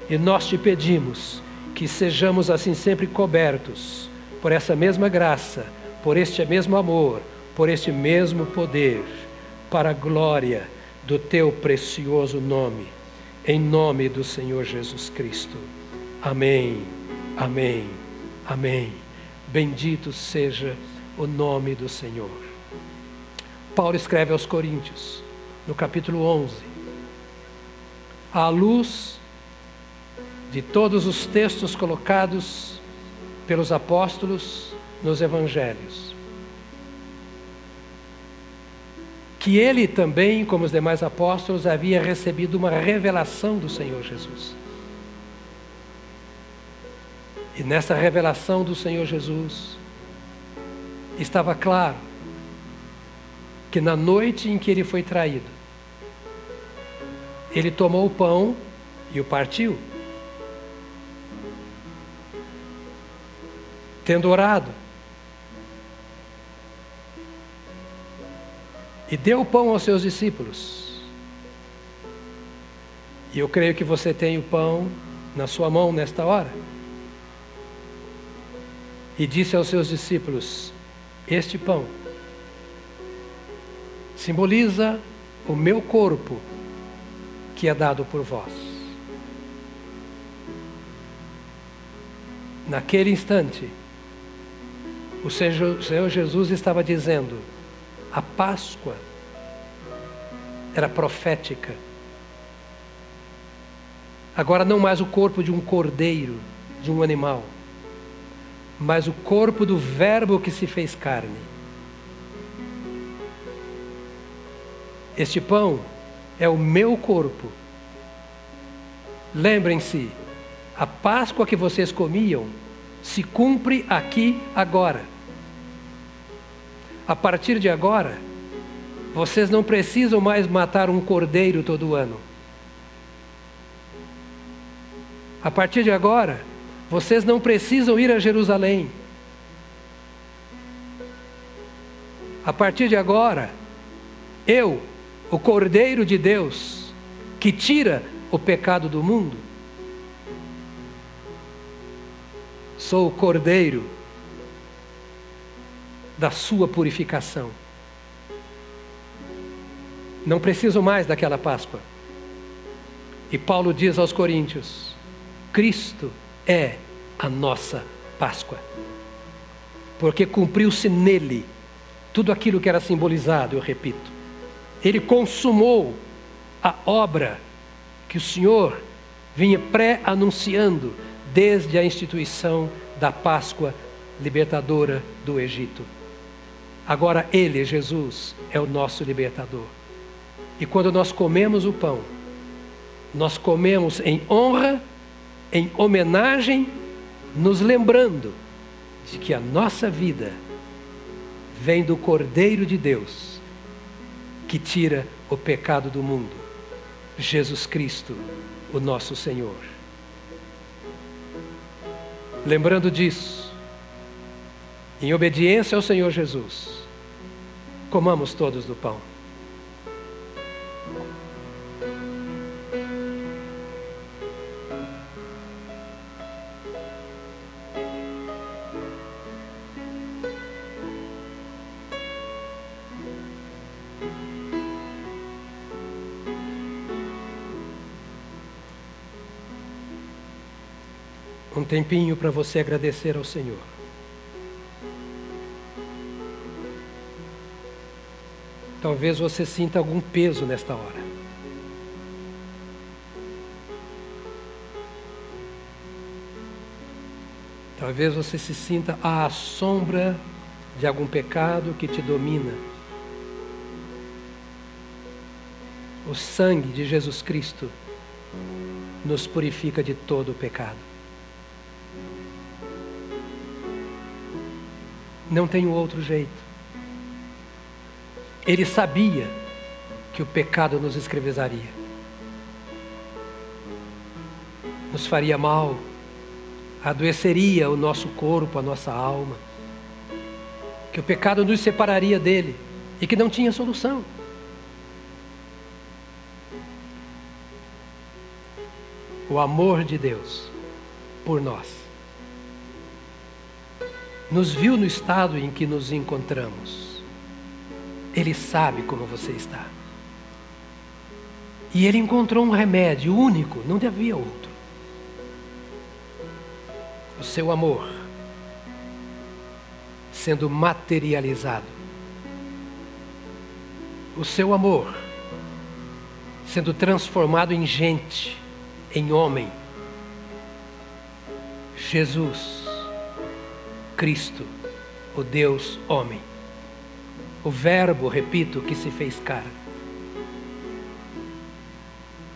E nós te pedimos que sejamos assim sempre cobertos por essa mesma graça, por este mesmo amor, por este mesmo poder, para a glória do teu precioso nome, em nome do Senhor Jesus Cristo. Amém, amém, amém. Bendito seja o nome do Senhor. Paulo escreve aos Coríntios, no capítulo 11, à luz de todos os textos colocados pelos apóstolos nos evangelhos. Que ele também, como os demais apóstolos, havia recebido uma revelação do Senhor Jesus. E nessa revelação do Senhor Jesus, estava claro que na noite em que ele foi traído, ele tomou o pão e o partiu. Tendo orado, e deu o pão aos seus discípulos. E eu creio que você tem o pão na sua mão nesta hora. E disse aos seus discípulos: Este pão simboliza o meu corpo que é dado por vós. Naquele instante, o Senhor Jesus estava dizendo: Páscoa era profética. Agora, não mais o corpo de um cordeiro, de um animal, mas o corpo do Verbo que se fez carne. Este pão é o meu corpo. Lembrem-se, a Páscoa que vocês comiam se cumpre aqui agora. A partir de agora, vocês não precisam mais matar um cordeiro todo ano. A partir de agora, vocês não precisam ir a Jerusalém. A partir de agora, eu, o Cordeiro de Deus, que tira o pecado do mundo, sou o Cordeiro da sua purificação. Não preciso mais daquela Páscoa. E Paulo diz aos Coríntios: Cristo é a nossa Páscoa. Porque cumpriu-se nele tudo aquilo que era simbolizado, eu repito. Ele consumou a obra que o Senhor vinha pré-anunciando desde a instituição da Páscoa libertadora do Egito. Agora Ele, Jesus, é o nosso libertador. E quando nós comemos o pão, nós comemos em honra, em homenagem, nos lembrando de que a nossa vida vem do Cordeiro de Deus, que tira o pecado do mundo, Jesus Cristo, o nosso Senhor. Lembrando disso, em obediência ao Senhor Jesus, comamos todos do pão. Um tempinho para você agradecer ao Senhor. Talvez você sinta algum peso nesta hora. Talvez você se sinta à sombra de algum pecado que te domina. O sangue de Jesus Cristo nos purifica de todo o pecado. Não tem outro jeito. Ele sabia que o pecado nos escravizaria, nos faria mal, adoeceria o nosso corpo, a nossa alma, que o pecado nos separaria dele e que não tinha solução. O amor de Deus por nós nos viu no estado em que nos encontramos. Ele sabe como você está. E ele encontrou um remédio único, não havia outro. O seu amor. sendo materializado. O seu amor sendo transformado em gente, em homem. Jesus, Cristo, o Deus homem. O Verbo, repito, que se fez carne.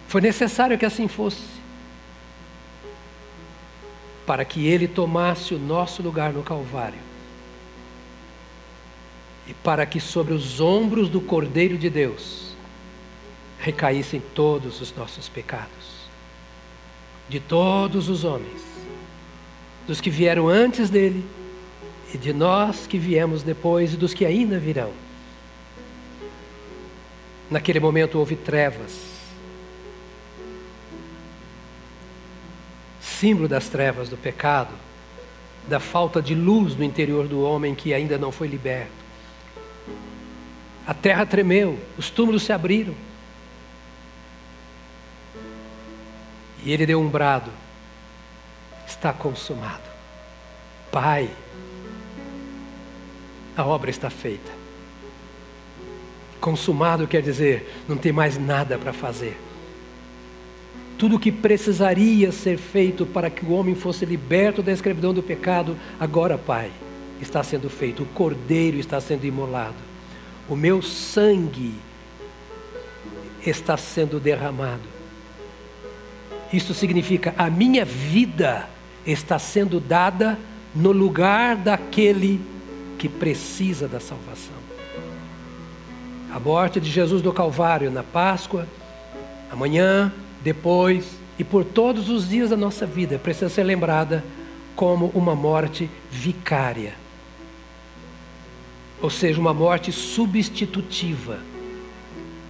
Foi necessário que assim fosse, para que ele tomasse o nosso lugar no Calvário e para que sobre os ombros do Cordeiro de Deus recaíssem todos os nossos pecados, de todos os homens, dos que vieram antes dele e de nós que viemos depois e dos que ainda virão. Naquele momento houve trevas, símbolo das trevas do pecado, da falta de luz no interior do homem que ainda não foi liberto. A terra tremeu, os túmulos se abriram. E ele deu um brado: está consumado. Pai, a obra está feita. Consumado quer dizer, não tem mais nada para fazer. Tudo o que precisaria ser feito para que o homem fosse liberto da escravidão do pecado, agora, Pai, está sendo feito. O cordeiro está sendo imolado. O meu sangue está sendo derramado. Isso significa a minha vida está sendo dada no lugar daquele que precisa da salvação. A morte de Jesus do Calvário na Páscoa, amanhã, depois e por todos os dias da nossa vida precisa ser lembrada como uma morte vicária. Ou seja, uma morte substitutiva.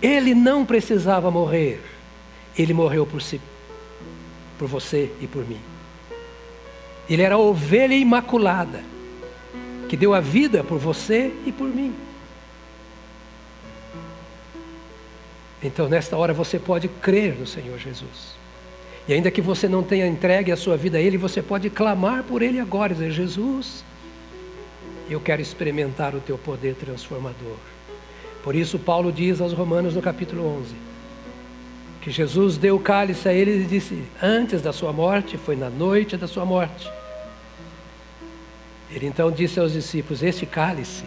Ele não precisava morrer, ele morreu por si, por você e por mim. Ele era ovelha imaculada, que deu a vida por você e por mim. Então, nesta hora, você pode crer no Senhor Jesus. E ainda que você não tenha entregue a sua vida a Ele, você pode clamar por Ele agora, dizer: Jesus, eu quero experimentar o Teu poder transformador. Por isso, Paulo diz aos Romanos no capítulo 11: que Jesus deu o cálice a ele e disse: Antes da sua morte, foi na noite da sua morte. Ele então disse aos discípulos: Este cálice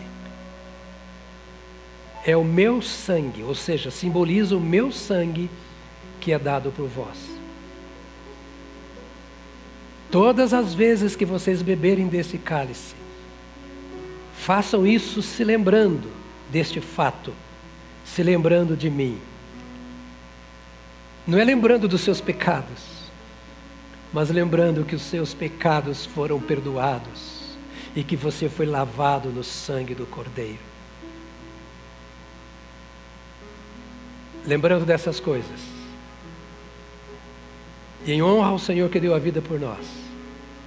é o meu sangue, ou seja, simboliza o meu sangue que é dado por vós. Todas as vezes que vocês beberem desse cálice, façam isso se lembrando deste fato, se lembrando de mim. Não é lembrando dos seus pecados, mas lembrando que os seus pecados foram perdoados e que você foi lavado no sangue do Cordeiro. Lembrando dessas coisas. E em honra ao Senhor que deu a vida por nós,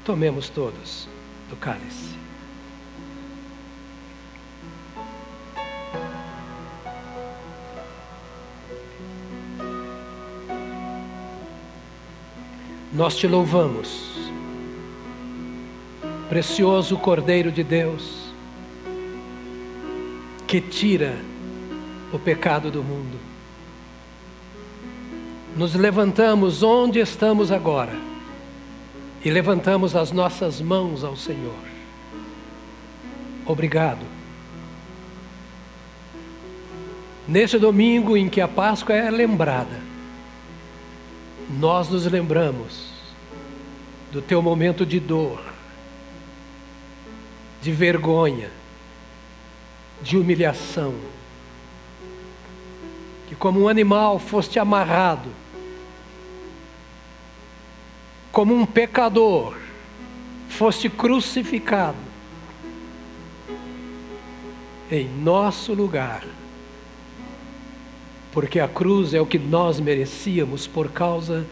tomemos todos do cálice. Nós te louvamos, precioso Cordeiro de Deus, que tira o pecado do mundo. Nos levantamos onde estamos agora e levantamos as nossas mãos ao Senhor. Obrigado. Neste domingo em que a Páscoa é lembrada, nós nos lembramos do teu momento de dor, de vergonha, de humilhação, que como um animal foste amarrado, como um pecador, foste crucificado em nosso lugar porque a cruz é o que nós merecíamos por causa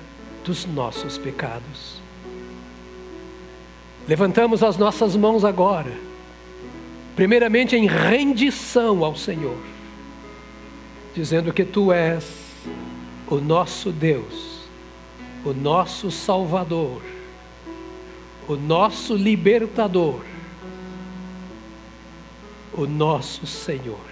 dos nossos pecados. Levantamos as nossas mãos agora, primeiramente em rendição ao Senhor, dizendo que Tu és o nosso Deus, o nosso Salvador, o nosso libertador, o nosso Senhor.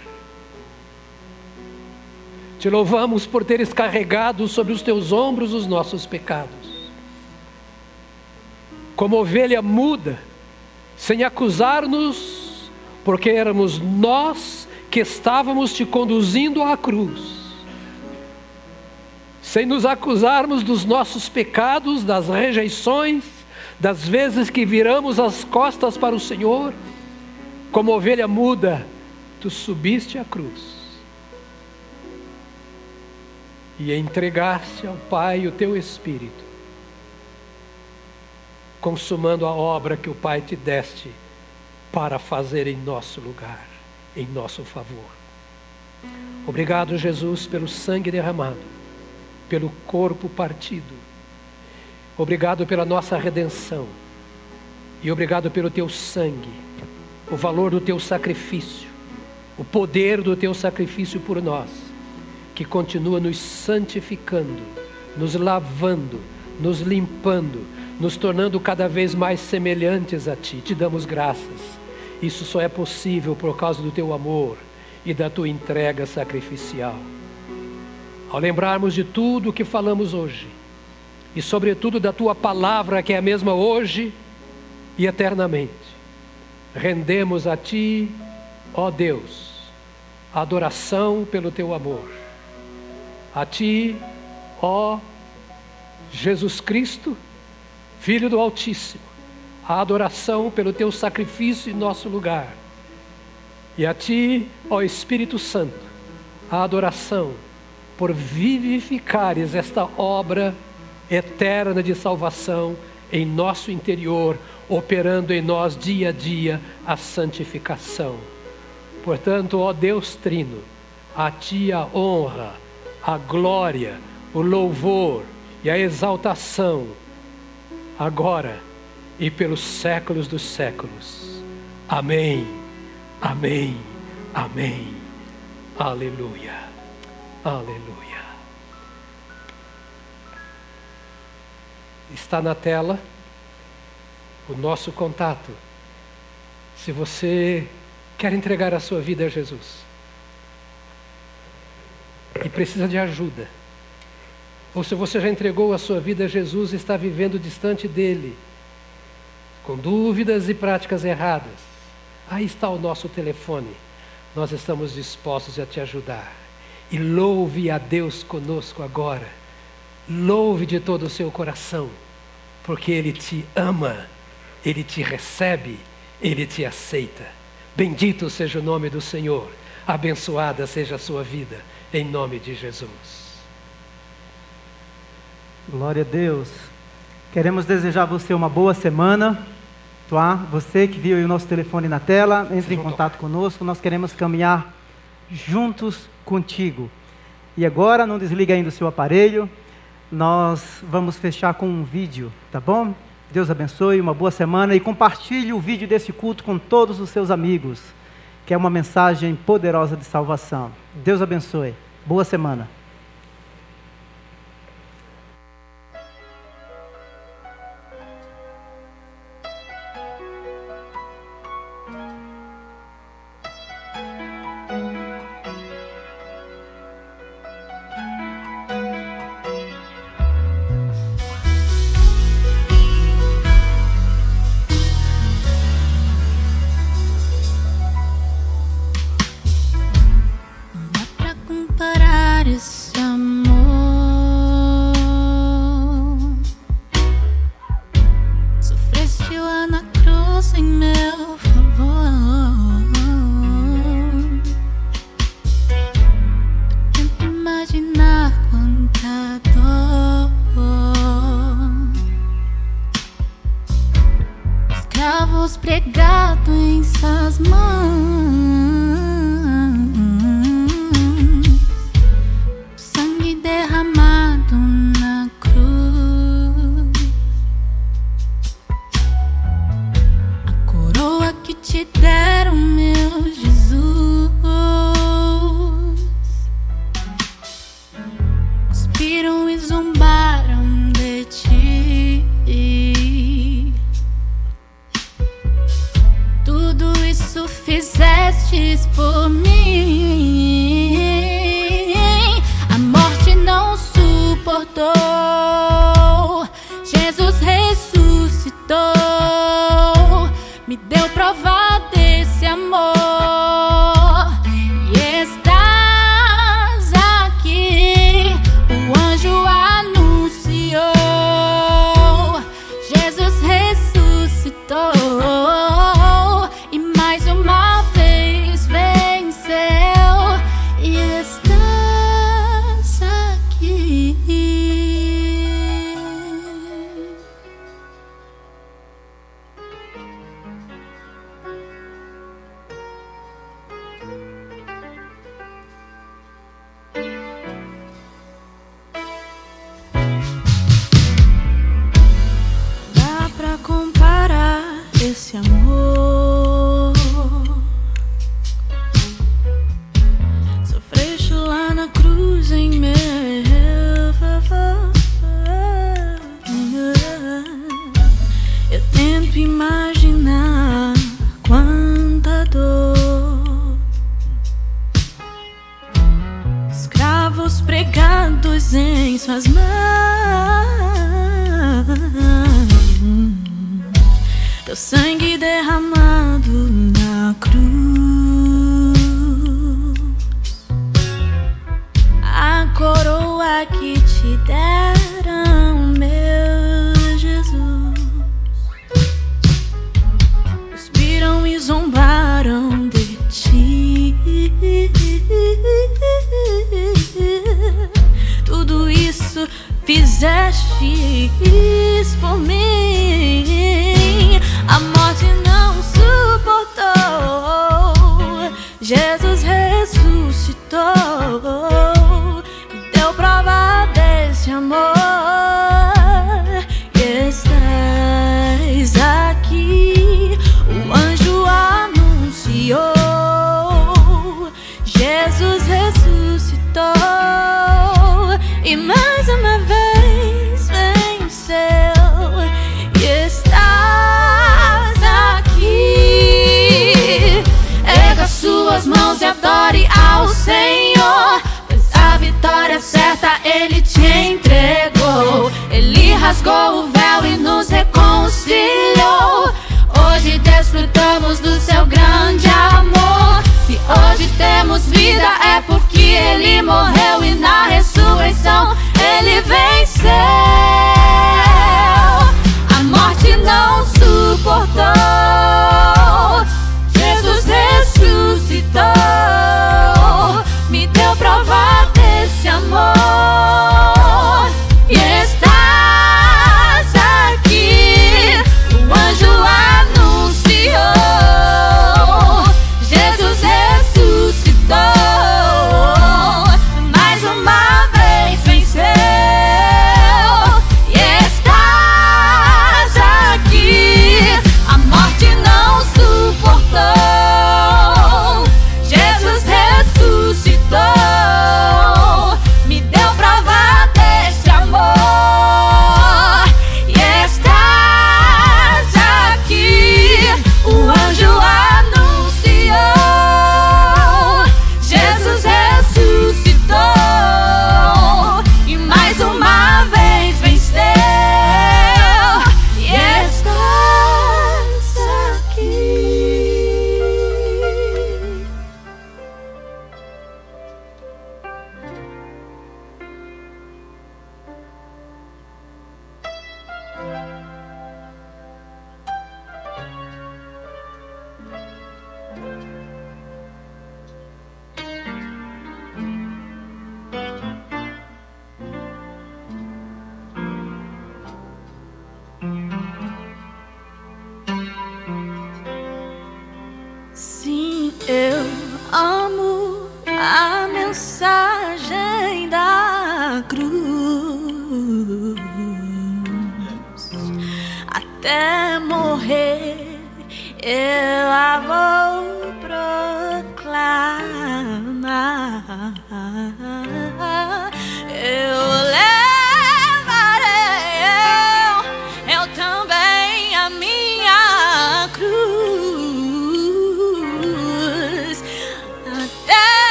Te louvamos por teres carregado sobre os teus ombros os nossos pecados. Como ovelha muda, sem acusar-nos, porque éramos nós que estávamos te conduzindo à cruz. Sem nos acusarmos dos nossos pecados, das rejeições, das vezes que viramos as costas para o Senhor, como ovelha muda, tu subiste à cruz e entregaste ao Pai o teu Espírito, consumando a obra que o Pai te deste para fazer em nosso lugar, em nosso favor. Obrigado, Jesus, pelo sangue derramado, pelo corpo partido. Obrigado pela nossa redenção. E obrigado pelo teu sangue, o valor do teu sacrifício, o poder do teu sacrifício por nós que continua nos santificando, nos lavando, nos limpando, nos tornando cada vez mais semelhantes a Ti. Te damos graças. Isso só é possível por causa do Teu amor e da Tua entrega sacrificial. Ao lembrarmos de tudo o que falamos hoje, e sobretudo da Tua palavra, que é a mesma hoje e eternamente, rendemos a Ti, ó Deus, a adoração pelo Teu amor a Ti, ó Jesus Cristo, Filho do Altíssimo, a adoração pelo Teu sacrifício em nosso lugar. E a Ti, ó Espírito Santo, a adoração por vivificares esta obra eterna de salvação em nosso interior, operando em nós dia a dia a santificação. Portanto, ó Deus Trino, a Ti a honra, a glória, o louvor e a exaltação, agora e pelos séculos dos séculos. Amém, amém, amém. Aleluia, aleluia. Está na tela o nosso contato. Se você quer entregar a sua vida a Jesus e precisa de ajuda, ou se você já entregou a sua vida a Jesus e está vivendo distante dele, com dúvidas e práticas erradas, aí está o nosso telefone. Nós estamos dispostos a te ajudar. E louve a Deus conosco agora. Louve de todo o seu coração, porque Ele te ama, Ele te recebe, Ele te aceita. Bendito seja o nome do Senhor, abençoada seja a sua vida em nome de Jesus. Glória a Deus. Queremos desejar a você uma boa semana. Tá? Você que viu o nosso telefone na tela, entre em contato conosco. Nós queremos caminhar juntos contigo. E agora, não desliga ainda o seu aparelho. Nós vamos fechar com um vídeo, tá bom? Deus abençoe, uma boa semana e compartilhe o vídeo desse culto com todos os seus amigos que é uma mensagem poderosa de salvação. Deus abençoe. Boa semana.